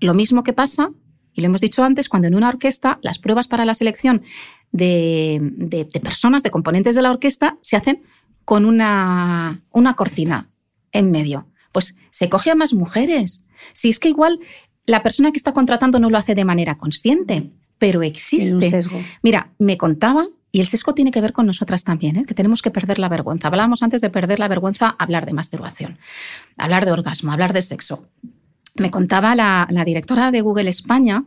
Lo mismo que pasa, y lo hemos dicho antes, cuando en una orquesta las pruebas para la selección de, de- de personas, de componentes de la orquesta, se hacen con una, una cortina en medio. Pues se coge a más mujeres. Si es que igual la persona que está contratando no lo hace de manera consciente, pero existe. sesgo. Mira, me contaba, y el sesgo tiene que ver con nosotras también, ¿eh? que tenemos que perder la vergüenza. Hablábamos antes de perder la vergüenza, hablar de masturbación, hablar de orgasmo, hablar de sexo. Me contaba la, la directora de Google España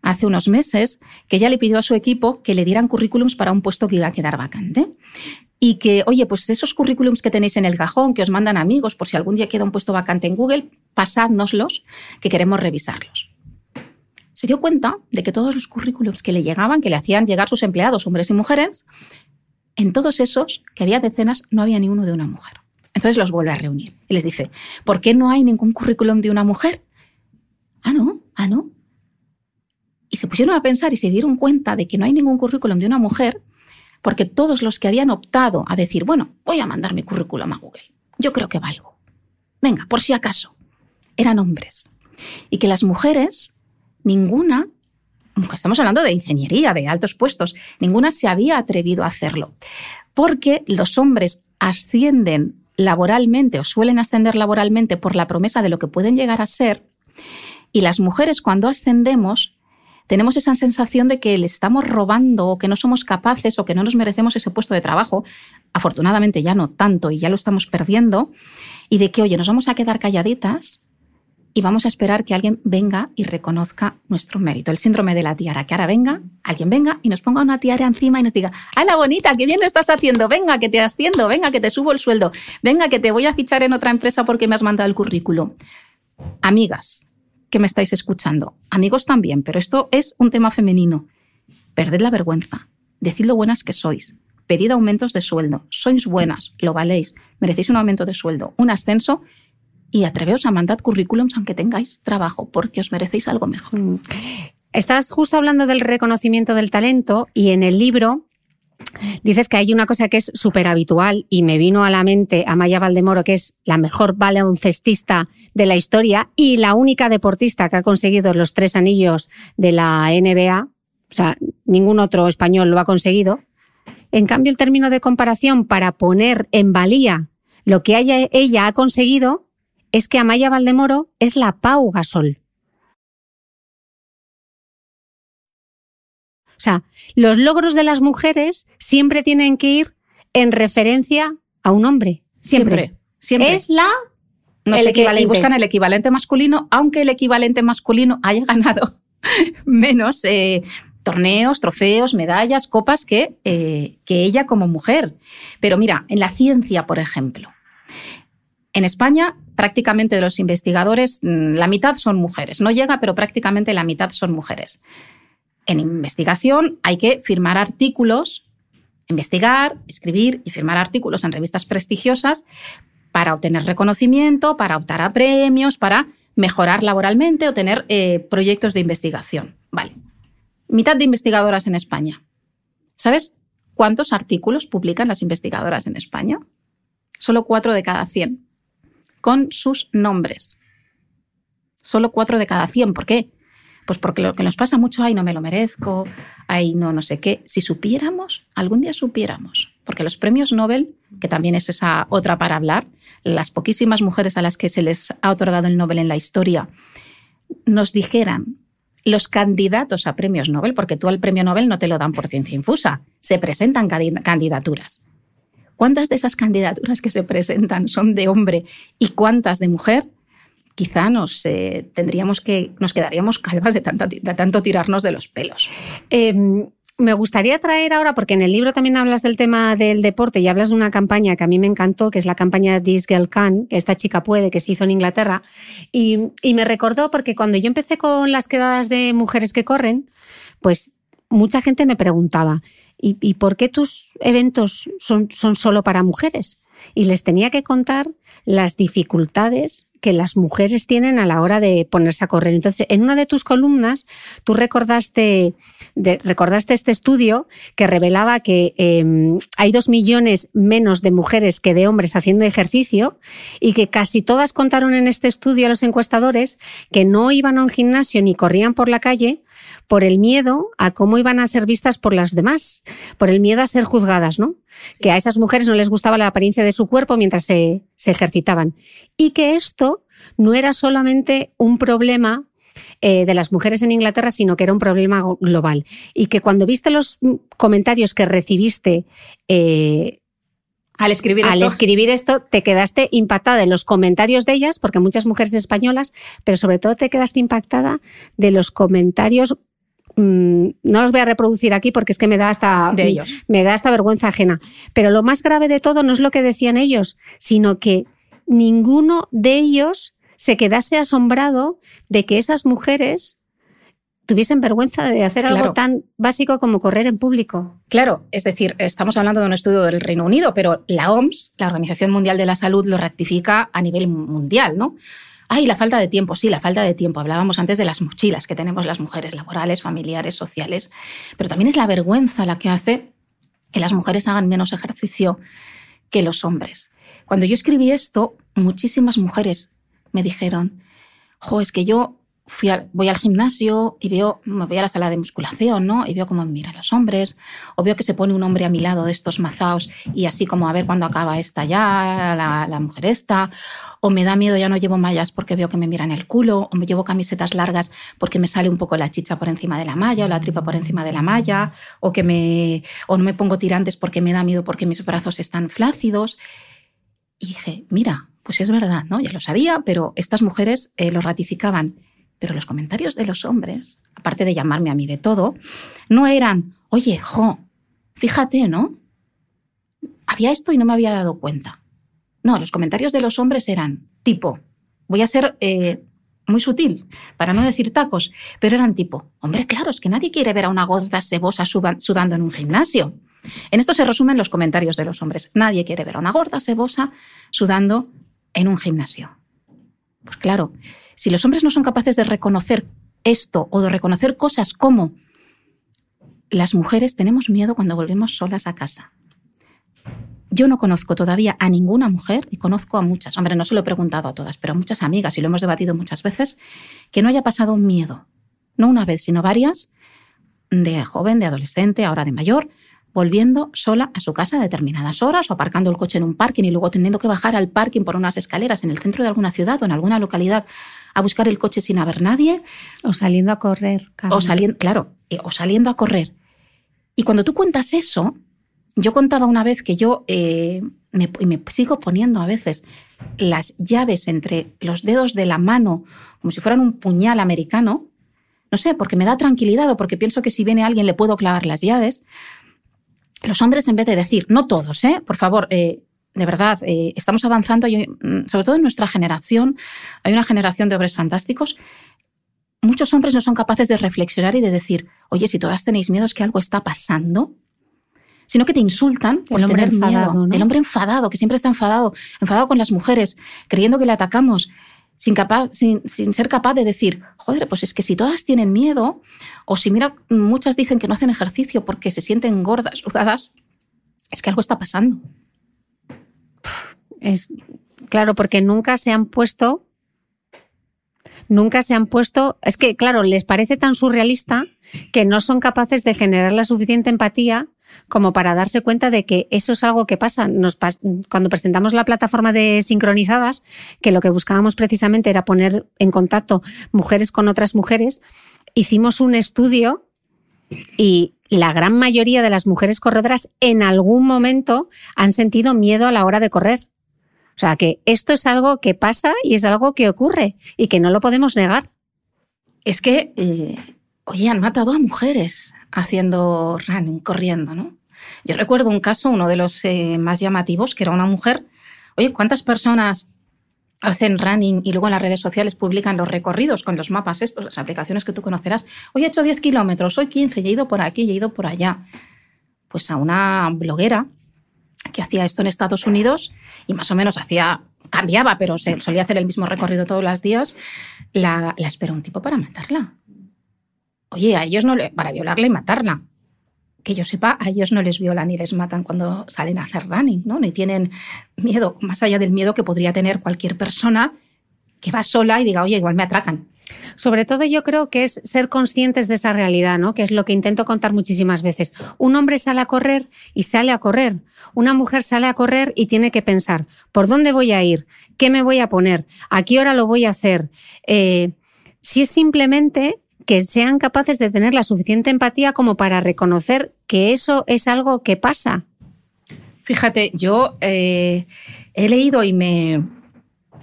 hace unos meses que ella le pidió a su equipo que le dieran currículums para un puesto que iba a quedar vacante. Y que, oye, pues esos currículums que tenéis en el cajón, que os mandan amigos por si algún día queda un puesto vacante en Google, pasádnoslos, que queremos revisarlos se dio cuenta de que todos los currículums que le llegaban, que le hacían llegar sus empleados, hombres y mujeres, en todos esos, que había decenas, no había ni uno de una mujer. Entonces los vuelve a reunir y les dice, ¿por qué no hay ningún currículum de una mujer? Ah, no, ah, no. Y se pusieron a pensar y se dieron cuenta de que no hay ningún currículum de una mujer porque todos los que habían optado a decir, bueno, voy a mandar mi currículum a Google, yo creo que valgo. Venga, por si acaso, eran hombres. Y que las mujeres ninguna, estamos hablando de ingeniería, de altos puestos, ninguna se había atrevido a hacerlo. Porque los hombres ascienden laboralmente o suelen ascender laboralmente por la promesa de lo que pueden llegar a ser, y las mujeres cuando ascendemos tenemos esa sensación de que le estamos robando o que no somos capaces o que no nos merecemos ese puesto de trabajo, afortunadamente ya no tanto y ya lo estamos perdiendo, y de que, oye, nos vamos a quedar calladitas y vamos a esperar que alguien venga y reconozca nuestro mérito. El síndrome de la tiara, que ahora venga, alguien venga y nos ponga una tiara encima y nos diga, ¡Hala bonita! ¡Qué bien lo estás haciendo! Venga, que te asciendo, venga, que te subo el sueldo, venga, que te voy a fichar en otra empresa porque me has mandado el currículum. Amigas que me estáis escuchando, amigos también, pero esto es un tema femenino. Perded la vergüenza, decid lo buenas que sois, pedid aumentos de sueldo, sois buenas, lo valéis, merecéis un aumento de sueldo, un ascenso y atreveos a mandar currículums aunque tengáis trabajo, porque os merecéis algo mejor. Mm. Estás justo hablando del reconocimiento del talento y en el libro dices que hay una cosa que es súper habitual y me vino a la mente Amaya Valdemoro, que es la mejor baloncestista de la historia y la única deportista que ha conseguido los tres anillos de la NBA. O sea, ningún otro español lo ha conseguido. En cambio, el término de comparación para poner en valía lo que ella ha conseguido es que Amaya Valdemoro es la Pau Gasol. O sea, los logros de las mujeres siempre tienen que ir en referencia a un hombre. Siempre. Siempre. siempre. Es la no El sé qué, y buscan el equivalente masculino, aunque el equivalente masculino haya ganado menos eh, torneos, trofeos, medallas, copas que, eh, que ella como mujer. Pero mira, en la ciencia, por ejemplo, en España prácticamente de los investigadores, mm, la mitad son mujeres. No llega, pero prácticamente la mitad son mujeres. En investigación hay que firmar artículos, investigar, escribir y firmar artículos en revistas prestigiosas para obtener reconocimiento, para optar a premios, para mejorar laboralmente o tener eh, proyectos de investigación. Vale. Mitad de investigadoras en España. ¿Sabes cuántos artículos publican las investigadoras en España? Solo cuatro de cada 100 con sus nombres. Solo cuatro de cada 100. ¿Por qué? Pues porque lo que nos pasa mucho, ay, no me lo merezco, ay, no, no sé qué. Si supiéramos, algún día supiéramos, porque los premios Nobel, que también es esa otra para hablar, las poquísimas mujeres a las que se les ha otorgado el Nobel en la historia, nos dijeran los candidatos a premios Nobel, porque tú al premio Nobel no te lo dan por ciencia infusa, se presentan candi- candidaturas. ¿Cuántas de esas candidaturas que se presentan son de hombre y cuántas de mujer? Quizá nos eh, tendríamos que nos quedaríamos calvas de tanto, tirarnos de los pelos. Eh, me gustaría traer ahora, porque en el libro también hablas del tema del deporte y hablas de una campaña que a mí me encantó, que es la campaña This Girl Can, que esta chica puede, que se hizo en Inglaterra. Y me recordó porque cuando yo empecé con las quedadas de mujeres que corren, pues mucha gente me preguntaba, ¿y, por qué tus eventos son, son solo para mujeres? Y les tenía que contar las dificultades que las mujeres tienen a la hora de ponerse a correr. Entonces, en una de tus columnas, tú recordaste, de- recordaste este estudio que revelaba que eh, hay dos millones menos de mujeres que de hombres haciendo ejercicio y que casi todas contaron en este estudio a los encuestadores que no iban a un gimnasio ni corrían por la calle por el miedo a cómo iban a ser vistas por las demás, por el miedo a ser juzgadas, ¿no? Que a esas mujeres no les gustaba la apariencia de su cuerpo mientras se, se ejercitaban. Y que esto no era solamente un problema eh, de las mujeres en Inglaterra, sino que era un problema global. Y que cuando viste los mm, comentarios que recibiste eh, Al escribir al esto, escribir esto, te quedaste impactada de los comentarios de ellas, porque muchas mujeres españolas, pero sobre todo te quedaste impactada de los comentarios. mm, no los voy a reproducir aquí porque es que me da hasta De ellos. me da hasta vergüenza ajena. Pero lo más grave de todo no es lo que decían ellos, sino que ninguno de ellos se quedase asombrado de que esas mujeres tuviesen vergüenza de hacer algo tan básico como correr en público. Claro, es decir, estamos hablando de un estudio del Reino Unido, pero la OMS, la Organización Mundial de la Salud, lo rectifica a nivel mundial, ¿no? Ay, la falta de tiempo, sí, la falta de tiempo. Hablábamos antes de las mochilas que tenemos las mujeres laborales, familiares, sociales, pero también es la vergüenza la que hace que las mujeres hagan menos ejercicio que los hombres. Cuando yo escribí esto, muchísimas mujeres me dijeron, jo, es que yo fui al- voy al gimnasio y veo, me voy a la sala de musculación, ¿no? Y veo cómo me miran los hombres, o veo que se pone un hombre a mi lado de estos mazaos y así como a ver cuándo acaba esta ya, la, la mujer esta, o me da miedo, ya no llevo mallas porque veo que me miran el culo, o me llevo camisetas largas porque me sale un poco la chicha por encima de la malla o la tripa por encima de la malla, o que me, o no me pongo tirantes porque me da miedo porque mis brazos están flácidos. Y dije, mira, pues es verdad, ¿no? Ya lo sabía, pero estas mujeres eh, lo ratificaban. Pero los comentarios de los hombres, aparte de llamarme a mí de todo, no eran, oye, jo, fíjate, ¿no? Había esto y no me había dado cuenta. No, los comentarios de los hombres eran tipo, voy a ser eh, muy sutil, para no decir tacos, pero eran tipo, hombre, claro, es que nadie quiere ver a una gorda sebosa suba- sudando en un gimnasio. En esto se resumen los comentarios de los hombres. Nadie quiere ver a una gorda sebosa sudando en un gimnasio. Pues claro, si los hombres no son capaces de reconocer esto o de reconocer cosas como las mujeres tenemos miedo cuando volvemos solas a casa. Yo no conozco todavía a ninguna mujer, y conozco a muchas, hombre, no se lo he preguntado a todas, pero a muchas amigas, y lo hemos debatido muchas veces, que no haya pasado miedo. No una vez, sino varias, de joven, de adolescente, ahora de mayor, volviendo sola a su casa a determinadas horas o aparcando el coche en un parking y luego teniendo que bajar al parking por unas escaleras en el centro de alguna ciudad o en alguna localidad a buscar el coche sin haber nadie O saliendo a correr. O saliendo, claro, eh, o saliendo a correr. Y cuando tú cuentas eso, yo contaba una vez que yo eh, me, me sigo poniendo a veces las llaves entre los dedos de la mano como si fueran un puñal americano, no sé, porque me da tranquilidad o porque pienso que si viene alguien le puedo clavar las llaves. Los hombres, en vez de decir, no todos, ¿eh? por favor, eh, de verdad, eh, estamos avanzando, y, mm, sobre todo en nuestra generación, hay una generación de hombres fantásticos. Muchos hombres no son capaces de reflexionar y de decir, oye, si todas tenéis miedo es que algo está pasando, sino que te insultan por El hombre tener enfadado, miedo. ¿no? El hombre enfadado, que siempre está enfadado, enfadado con las mujeres, creyendo que le atacamos, sin, capaz, sin, ser capaz de decir, joder, pues es que si todas tienen miedo, o si mira, muchas dicen que no hacen ejercicio porque se sienten gordas, sudadas, es que algo está pasando. Es, claro, porque nunca se han puesto. Nunca se han puesto. Es que, claro, les parece tan surrealista que no son capaces de generar la suficiente empatía como para darse cuenta de que eso es algo que pasa. Cuando presentamos la plataforma de sincronizadas, que lo que buscábamos precisamente era poner en contacto mujeres con otras mujeres, hicimos un estudio y la gran mayoría de las mujeres corredoras en algún momento han sentido miedo a la hora de correr. O sea, que esto es algo que pasa y es algo que ocurre y que no lo podemos negar. Es que, eh, oye, han matado a mujeres haciendo running, corriendo, ¿no? Yo recuerdo un caso, uno de los eh, más llamativos, que era una mujer. Oye, ¿cuántas personas hacen running y luego en las redes sociales publican los recorridos con los mapas estos, las aplicaciones que tú conocerás? Hoy he hecho 10 kilómetros, hoy 15, y he ido por aquí, he ido por allá. Pues a una bloguera que hacía esto en Estados Unidos y más o menos hacía, cambiaba, pero se, solía hacer el mismo recorrido todos los días, la, la esperó un tipo para matarla. Oye, a ellos no le, para violarla y matarla. Que yo sepa, a ellos no les violan ni les matan cuando salen a hacer running, ¿no? Ni tienen miedo, más allá del miedo que podría tener cualquier persona que va sola y diga, oye, igual me atracan. Sobre todo yo creo que es ser conscientes de esa realidad, ¿no? Que es lo que intento contar muchísimas veces. Un hombre sale a correr y sale a correr. Una mujer sale a correr y tiene que pensar, ¿por dónde voy a ir? ¿Qué me voy a poner? ¿A qué hora lo voy a hacer? Eh, si es simplemente que sean capaces de tener la suficiente empatía como para reconocer que eso es algo que pasa. Fíjate, yo eh, he leído y me,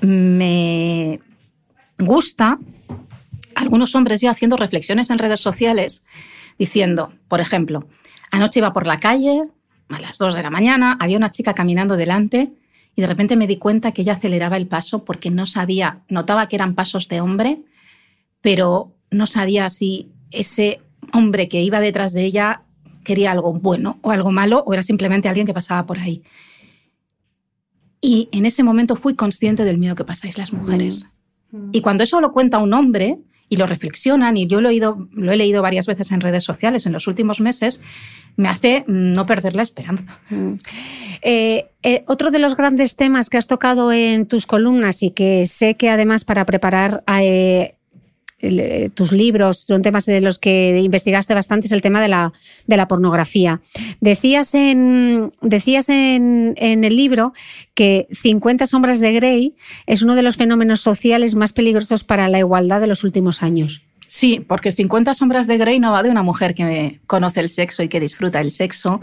me gusta algunos hombres ya haciendo reflexiones en redes sociales diciendo, por ejemplo, anoche iba por la calle a las 2 de la mañana, había una chica caminando delante y de repente me di cuenta que ella aceleraba el paso porque no sabía, notaba que eran pasos de hombre, pero no sabía si ese hombre que iba detrás de ella quería algo bueno o algo malo o era simplemente alguien que pasaba por ahí. Y en ese momento fui consciente del miedo que pasáis las mujeres. Y cuando eso lo cuenta un hombre y lo reflexionan, y yo lo he, ido, lo he leído varias veces en redes sociales en los últimos meses, me hace no perder la esperanza. Eh, eh, otro de los grandes temas que has tocado en tus columnas y que sé que además para preparar eh, el, tus libros son temas de los que investigaste bastante es el tema de la, de la pornografía. Decías en, decías en, en el libro que 50 sombras de Grey es uno de los fenómenos sociales más peligrosos para la igualdad de los últimos años. Sí, porque 50 sombras de Grey no va de una mujer que conoce el sexo y que disfruta el sexo.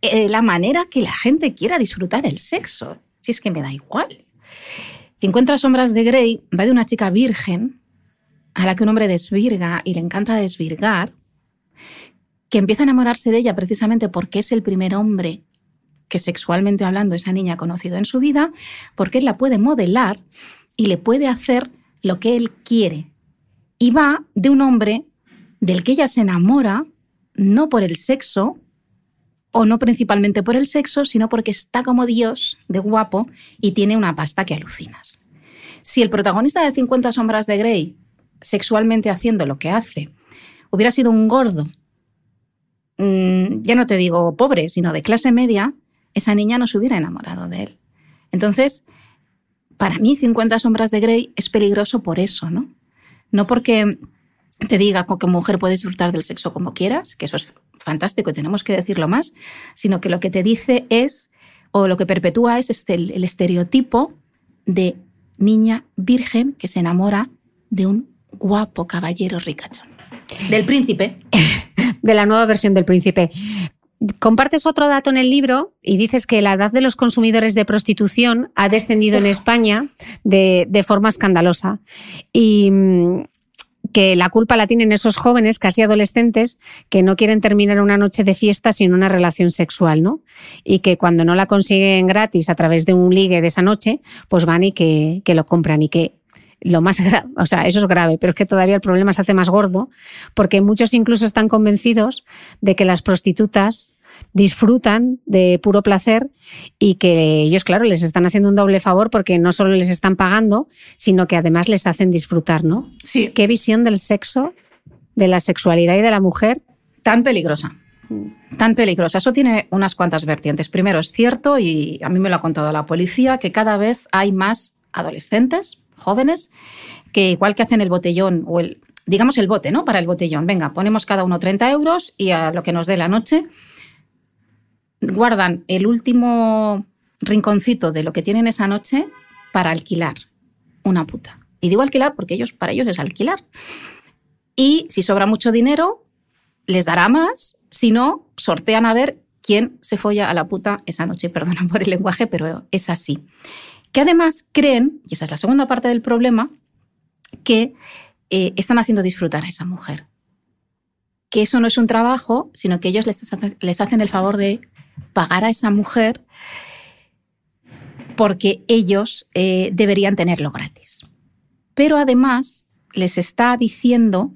Eh, la manera que la gente quiera disfrutar el sexo. Si es que me da igual. 50 sombras de Grey va de una chica virgen a la que un hombre desvirga y le encanta desvirgar, que empieza a enamorarse de ella precisamente porque es el primer hombre que sexualmente hablando esa niña ha conocido en su vida, porque él la puede modelar y le puede hacer lo que él quiere. Y va de un hombre del que ella se enamora, no por el sexo, o no principalmente por el sexo, sino porque está como Dios de guapo y tiene una pasta que alucinas. Si el protagonista de 50 sombras de Grey sexualmente haciendo lo que hace, hubiera sido un gordo, mmm, ya no te digo pobre, sino de clase media, esa niña no se hubiera enamorado de él. Entonces, para mí 50 sombras de Grey es peligroso por eso, ¿no? No porque te diga que mujer puedes disfrutar del sexo como quieras, que eso es fantástico y tenemos que decirlo más, sino que lo que te dice es, o lo que perpetúa es este, el estereotipo de niña virgen que se enamora de un guapo caballero ricachón. Del príncipe. de la nueva versión del príncipe. compartes otro dato en el libro y dices que la edad de los consumidores de prostitución ha descendido en España de, de forma escandalosa. Y mm, que la culpa la tienen esos jóvenes, casi adolescentes, que no quieren terminar una noche de fiesta sin una relación sexual, ¿no? Y que cuando no la consiguen gratis a través de un ligue de esa noche, pues van y que, que lo compran y que lo más grave, o sea, eso es grave, pero es que todavía el problema se hace más gordo, porque muchos incluso están convencidos de que las prostitutas disfrutan de puro placer y que ellos, claro, les están haciendo un doble favor porque no solo les están pagando, sino que además les hacen disfrutar, ¿no? Sí. ¿Qué visión del sexo, de la sexualidad y de la mujer? Tan peligrosa. Tan peligrosa. Eso tiene unas cuantas vertientes. Primero, es cierto, y a mí me lo ha contado la policía, que cada vez hay más adolescentes, jóvenes, que igual que hacen el botellón o el, digamos el bote, ¿no? Para el botellón. Venga, ponemos cada uno 30 euros y a lo que nos dé la noche guardan el último rinconcito de lo que tienen esa noche para alquilar una puta. Y digo alquilar porque ellos, para ellos es alquilar. Y si sobra mucho dinero, les dará más. Si no, sortean a ver quién se folla a la puta esa noche. Perdona por el lenguaje, pero es así. Que además creen, y esa es la segunda parte del problema, que eh, están haciendo disfrutar a esa mujer. Que eso no es un trabajo, sino que ellos les, hacen el favor de pagar a esa mujer porque ellos eh, deberían tenerlo gratis. Pero además les está diciendo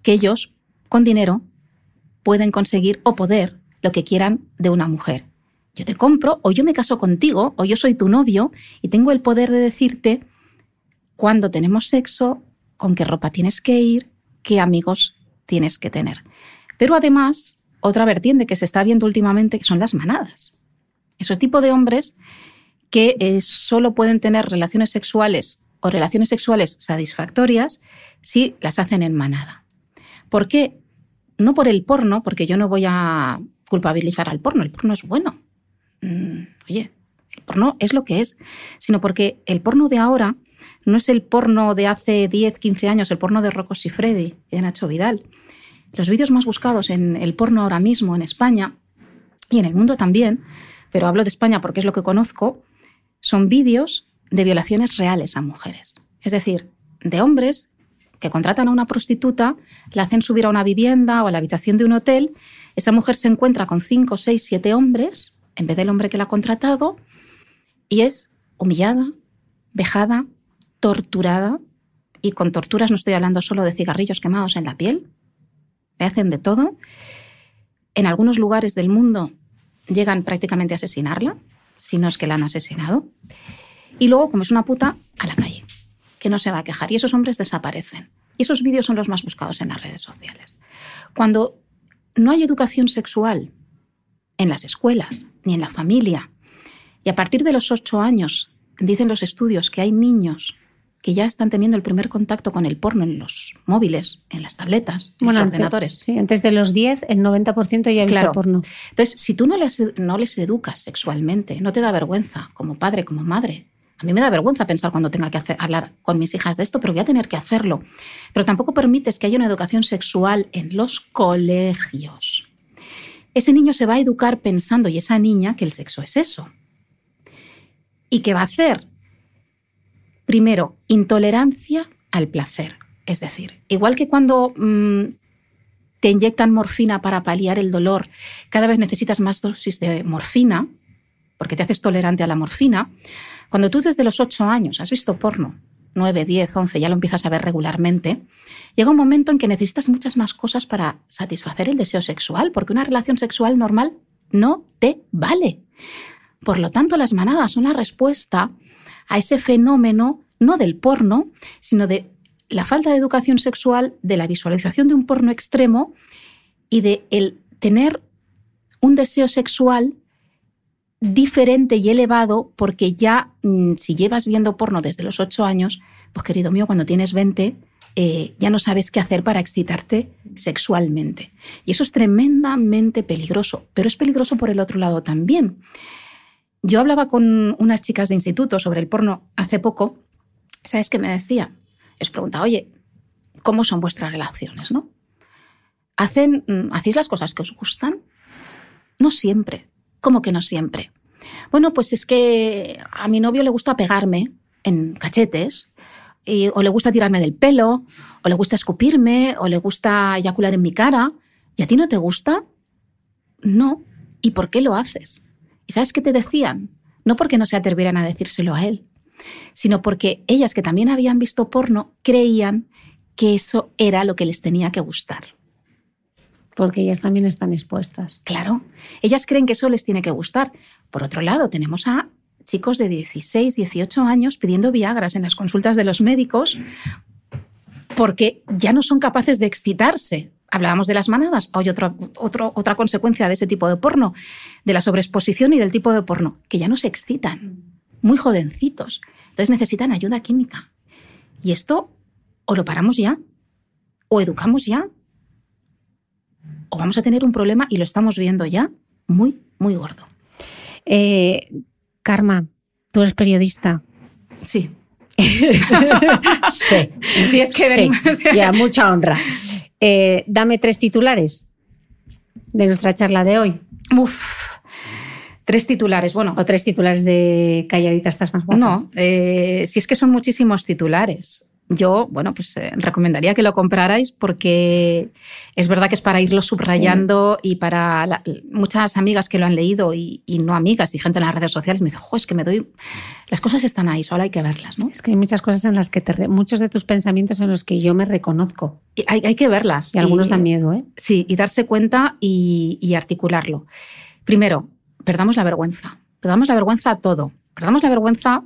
que ellos, con dinero, pueden conseguir o poder lo que quieran de una mujer. Yo te compro, o yo me caso contigo, o yo soy tu novio, y tengo el poder de decirte cuándo tenemos sexo, con qué ropa tienes que ir, qué amigos tienes que tener. Pero además otra vertiente que se está viendo últimamente, son las manadas. Esos tipo de hombres que eh, solo pueden tener relaciones sexuales o relaciones sexuales satisfactorias si las hacen en manada. ¿Por qué? No por el porno, porque yo no voy a culpabilizar al porno, el porno es bueno. Mm, oye, el porno es lo que es, sino porque el porno de ahora no es el porno de hace 10, 15 años, el porno de Rocco Freddy y de Nacho Vidal. Los vídeos más buscados en el porno ahora mismo en España y en el mundo también, pero hablo de España porque es lo que conozco, son vídeos de violaciones reales a mujeres. Es decir, de hombres que contratan a una prostituta, la hacen subir a una vivienda o a la habitación de un hotel, esa mujer se encuentra con cinco, seis, siete hombres, en vez del hombre que la ha contratado, y es humillada, vejada, torturada, y con torturas no estoy hablando solo de cigarrillos quemados en la piel, le hacen de todo. En algunos lugares del mundo llegan prácticamente a asesinarla, si no es que la han asesinado. Y luego, como es una puta, a la calle, que no se va a quejar. Y esos hombres desaparecen. Y esos vídeos son los más buscados en las redes sociales. Cuando no hay educación sexual en las escuelas ni en la familia, y a partir de los ocho años dicen los estudios que hay niños que ya están teniendo el primer contacto con el porno en los móviles, en las tabletas, en los ordenadores. Sí, antes de los 10, el 90% ya ha visto porno. Entonces, si tú no les, no les educas sexualmente, no te da vergüenza como padre, como madre. A mí me da vergüenza pensar cuando tenga que hacer, hablar con mis hijas de esto, pero voy a tener que hacerlo. Pero tampoco permites que haya una educación sexual en los colegios. Ese niño se va a educar pensando, y esa niña, que el sexo es eso. ¿Y qué va a hacer? Primero, intolerancia al placer. Es decir, igual que cuando mm, te inyectan morfina para paliar el dolor, cada vez necesitas más dosis de morfina, porque te haces tolerante a la morfina, cuando tú desde los 8 años has visto porno, 9, 10, 11, ya lo empiezas a ver regularmente, llega un momento en que necesitas muchas más cosas para satisfacer el deseo sexual, porque una relación sexual normal no te vale. Por lo tanto, las manadas son la respuesta a ese fenómeno no del porno, sino de la falta de educación sexual, de la visualización de un porno extremo y de el tener un deseo sexual diferente y elevado porque ya mm, si llevas viendo porno desde los 8 años, pues querido mío, cuando tienes 20 eh, ya no sabes qué hacer para excitarte sexualmente. Y eso es tremendamente peligroso, pero es peligroso por el otro lado también. Yo hablaba con unas chicas de instituto sobre el porno hace poco. ¿Sabes qué me decían? Les preguntaba, oye, ¿cómo son vuestras relaciones? ¿no? ¿Hacen, mm, ¿Hacéis las cosas que os gustan? No siempre. ¿Cómo que no siempre? Bueno, pues es que a mi novio le gusta pegarme en cachetes, o le gusta tirarme del pelo, o le gusta escupirme, o le gusta eyacular en mi cara. ¿Y a ti no te gusta? No. ¿Y por qué lo haces? ¿Y sabes qué te decían? No porque no se atrevieran a decírselo a él, sino porque ellas que también habían visto porno creían que eso era lo que les tenía que gustar. Porque ellas también están expuestas. Claro, ellas creen que eso les tiene que gustar. Por otro lado, tenemos a chicos de 16, 18 años pidiendo Viagras en las consultas de los médicos porque ya no son capaces de excitarse. Hablábamos de las manadas, hay otra, otra consecuencia de ese tipo de porno, de la sobreexposición y del tipo de porno, que ya no se excitan, muy jovencitos. Entonces necesitan ayuda química. Y esto o lo paramos ya, o educamos ya, o vamos a tener un problema y lo estamos viendo ya muy, muy gordo. Eh, Karma, tú eres periodista. Sí. sí. Sí, es que Sí, venimos- y a mucha honra. Eh, dame tres titulares de nuestra charla de hoy. Uf. Tres titulares. Bueno, O tres titulares de Calladita estás más guapa. no, eh, si es que son muchísimos titulares. Yo, bueno, pues eh, recomendaría que lo comprarais porque es verdad que es para irlo subrayando y para la- muchas amigas que lo han leído y, y no amigas y gente en las redes sociales me dice, jo, es que me doy... Las cosas están ahí, solo hay que verlas, ¿no? Es que hay muchas cosas en las que te... re- Muchos de tus pensamientos en los que yo me reconozco. Y hay, hay que verlas. Y algunos dan miedo, ¿eh? Sí, y darse cuenta y, y articularlo. Primero, perdamos la vergüenza. Perdamos la vergüenza a todo. Perdamos la vergüenza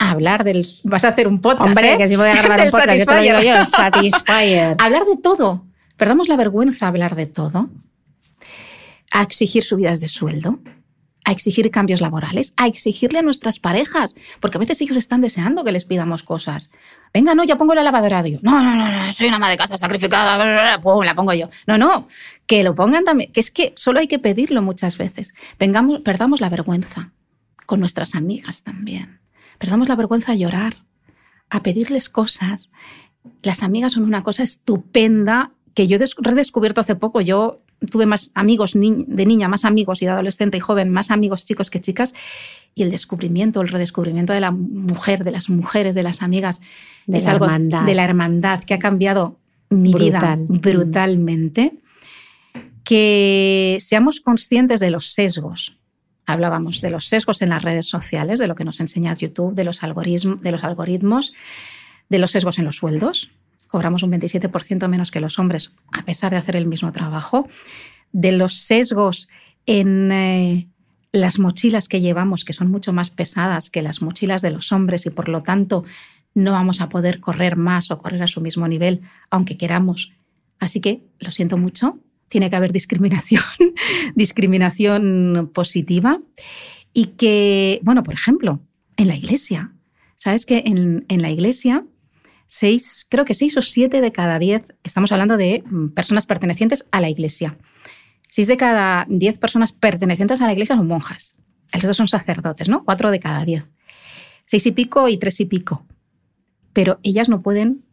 a hablar del... Vas a hacer un podcast, Hombre, ¿eh? que si voy a grabar un podcast, yo te lo digo yo, Satisfyer. hablar de todo. Perdamos la vergüenza a hablar de todo. A exigir subidas de sueldo. A exigir cambios laborales. A exigirle a nuestras parejas. Porque a veces ellos están deseando que les pidamos cosas. Venga, no, ya pongo la lavadora. Digo, no, no, no, no, soy una ama de casa sacrificada. bla, bla, bla, pum, la pongo yo. No, no, que lo pongan también. Que es que solo hay que pedirlo muchas veces. Vengamos, perdamos la vergüenza. Con nuestras amigas también. Perdamos la vergüenza a llorar. A pedirles cosas. Las amigas son una cosa estupenda que yo he des- redescubierto hace poco. Yo tuve más amigos ni- de niña, más amigos y de adolescente y joven, más amigos chicos que chicas. Y el descubrimiento, el redescubrimiento de la mujer, de las mujeres, de las amigas, De es la algo hermandad. de la hermandad que ha cambiado mi vida Brutal. brutalmente. Que seamos conscientes de los sesgos. Hablábamos de los sesgos en las redes sociales, de lo que nos enseña YouTube, de los, de los algoritmos, de los sesgos en los sueldos. Cobramos un 27% menos que los hombres a pesar de hacer el mismo trabajo. De los sesgos en eh, las mochilas que llevamos, que son mucho más pesadas que las mochilas de los hombres y por lo tanto no vamos a poder correr más o correr a su mismo nivel, aunque queramos. Así que lo siento mucho, tiene que haber discriminación, discriminación positiva y que, bueno, por ejemplo, en la iglesia, ¿sabes que en, en la iglesia seis, creo que seis o siete de cada diez, estamos hablando de mm, personas pertenecientes a la iglesia, seis de cada diez personas pertenecientes a la iglesia son monjas, el resto son sacerdotes, ¿no? Cuatro de cada diez. Seis y pico y tres y pico. Pero ellas no pueden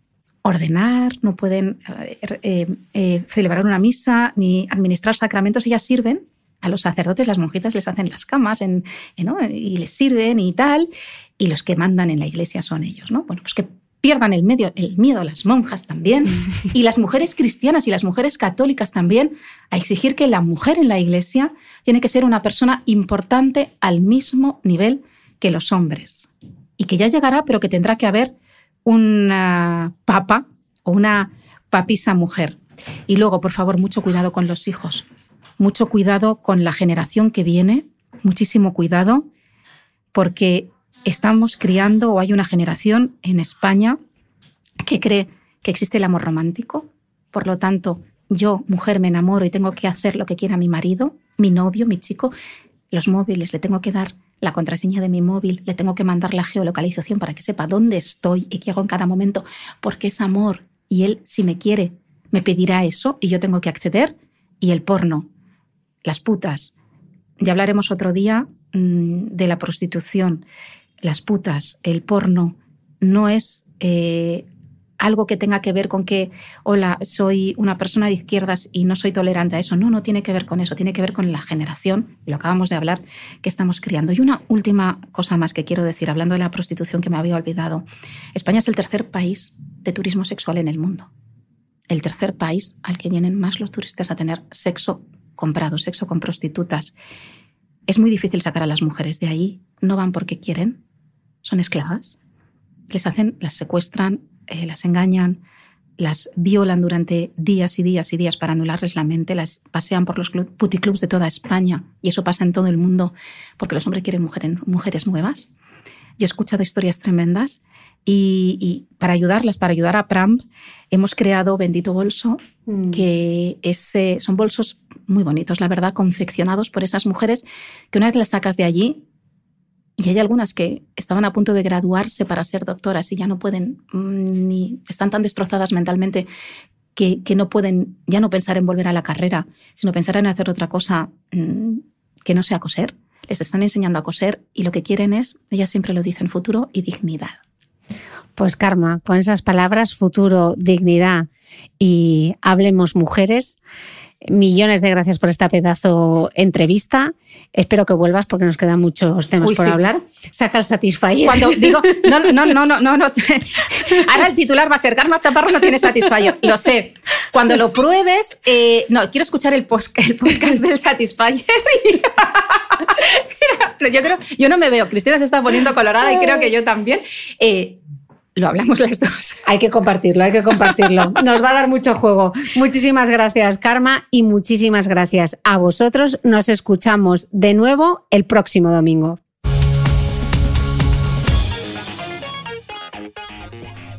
ordenar, no pueden eh, eh, eh, celebrar una misa ni administrar sacramentos. Ellas sirven a los sacerdotes, las monjitas les hacen las camas en- en- ¿no? y les sirven y tal, y los que mandan en la iglesia son ellos. ¿no? Bueno, pues que pierdan el, medio, el miedo las monjas también, y las mujeres cristianas y las mujeres católicas también, a exigir que la mujer en la iglesia tiene que ser una persona importante al mismo nivel que los hombres. Y que ya llegará, pero que tendrá que haber una papa o una papisa mujer. Y luego, por favor, mucho cuidado con los hijos, mucho cuidado con la generación que viene, muchísimo cuidado, porque estamos criando o hay una generación en España que cree que existe el amor romántico. Por lo tanto, yo, mujer, me enamoro y tengo que hacer lo que quiera mi marido, mi novio, mi chico. Los móviles, le tengo que dar la contraseña de mi móvil, le tengo que mandar la geolocalización para que sepa dónde estoy y qué hago en cada momento, porque es amor. Y él, si me quiere, me pedirá eso y yo tengo que acceder. Y el porno, las putas. Ya hablaremos otro día mm, de la prostitución. Las putas, el porno, no es eh, algo que tenga que ver con que, hola, soy una persona de izquierdas y no soy tolerante a eso. No, no tiene que ver con eso, tiene que ver con la generación, lo acabamos de hablar, que estamos criando. Y una última cosa más que quiero decir, hablando de la prostitución que me había olvidado. España es el tercer país de turismo sexual en el mundo. El tercer país al que vienen más los turistas a tener sexo comprado, sexo con prostitutas. Es muy difícil sacar a las mujeres de ahí. No van porque quieren, son esclavas. Les hacen, las secuestran, eh, las engañan, las violan durante días y días y días para anularles la mente, las pasean por los puticlubs de toda España y eso pasa en todo el mundo porque los hombres quieren mujeres nuevas. Yo he escuchado historias tremendas y, para ayudarlas, para ayudar a Pram, hemos creado Bendito Bolso, mm. que es, son bolsos muy bonitos, la verdad, confeccionados por esas mujeres que una vez las sacas de allí, y hay algunas que estaban a punto de graduarse para ser doctoras y ya no pueden, mm, ni están tan destrozadas mentalmente que, que, no pueden ya no pensar en volver a la carrera, sino pensar en hacer otra cosa mm, que no sea coser. Les están enseñando a coser y lo que quieren es, ellas siempre lo dicen, futuro y dignidad. Pues Karma, con esas palabras, futuro, dignidad y hablemos mujeres. Millones de gracias por esta pedazo entrevista. Espero que vuelvas porque nos quedan muchos temas por hablar. Saca el Satisfyer. Cuando digo, no, no, no, no, no, no. Ahora el titular va a ser Karma Chaparro no tiene Satisfyer. Lo sé. Cuando lo pruebes, eh, no, quiero escuchar el, el podcast del Satisfyer. yo creo, yo no me veo. Cristina se está poniendo colorada y creo que yo también. Eh, lo hablamos las dos. Hay que compartirlo, hay que compartirlo. Nos va a dar mucho juego. Muchísimas gracias, Karma, y muchísimas gracias a vosotros. Nos escuchamos de nuevo el próximo domingo.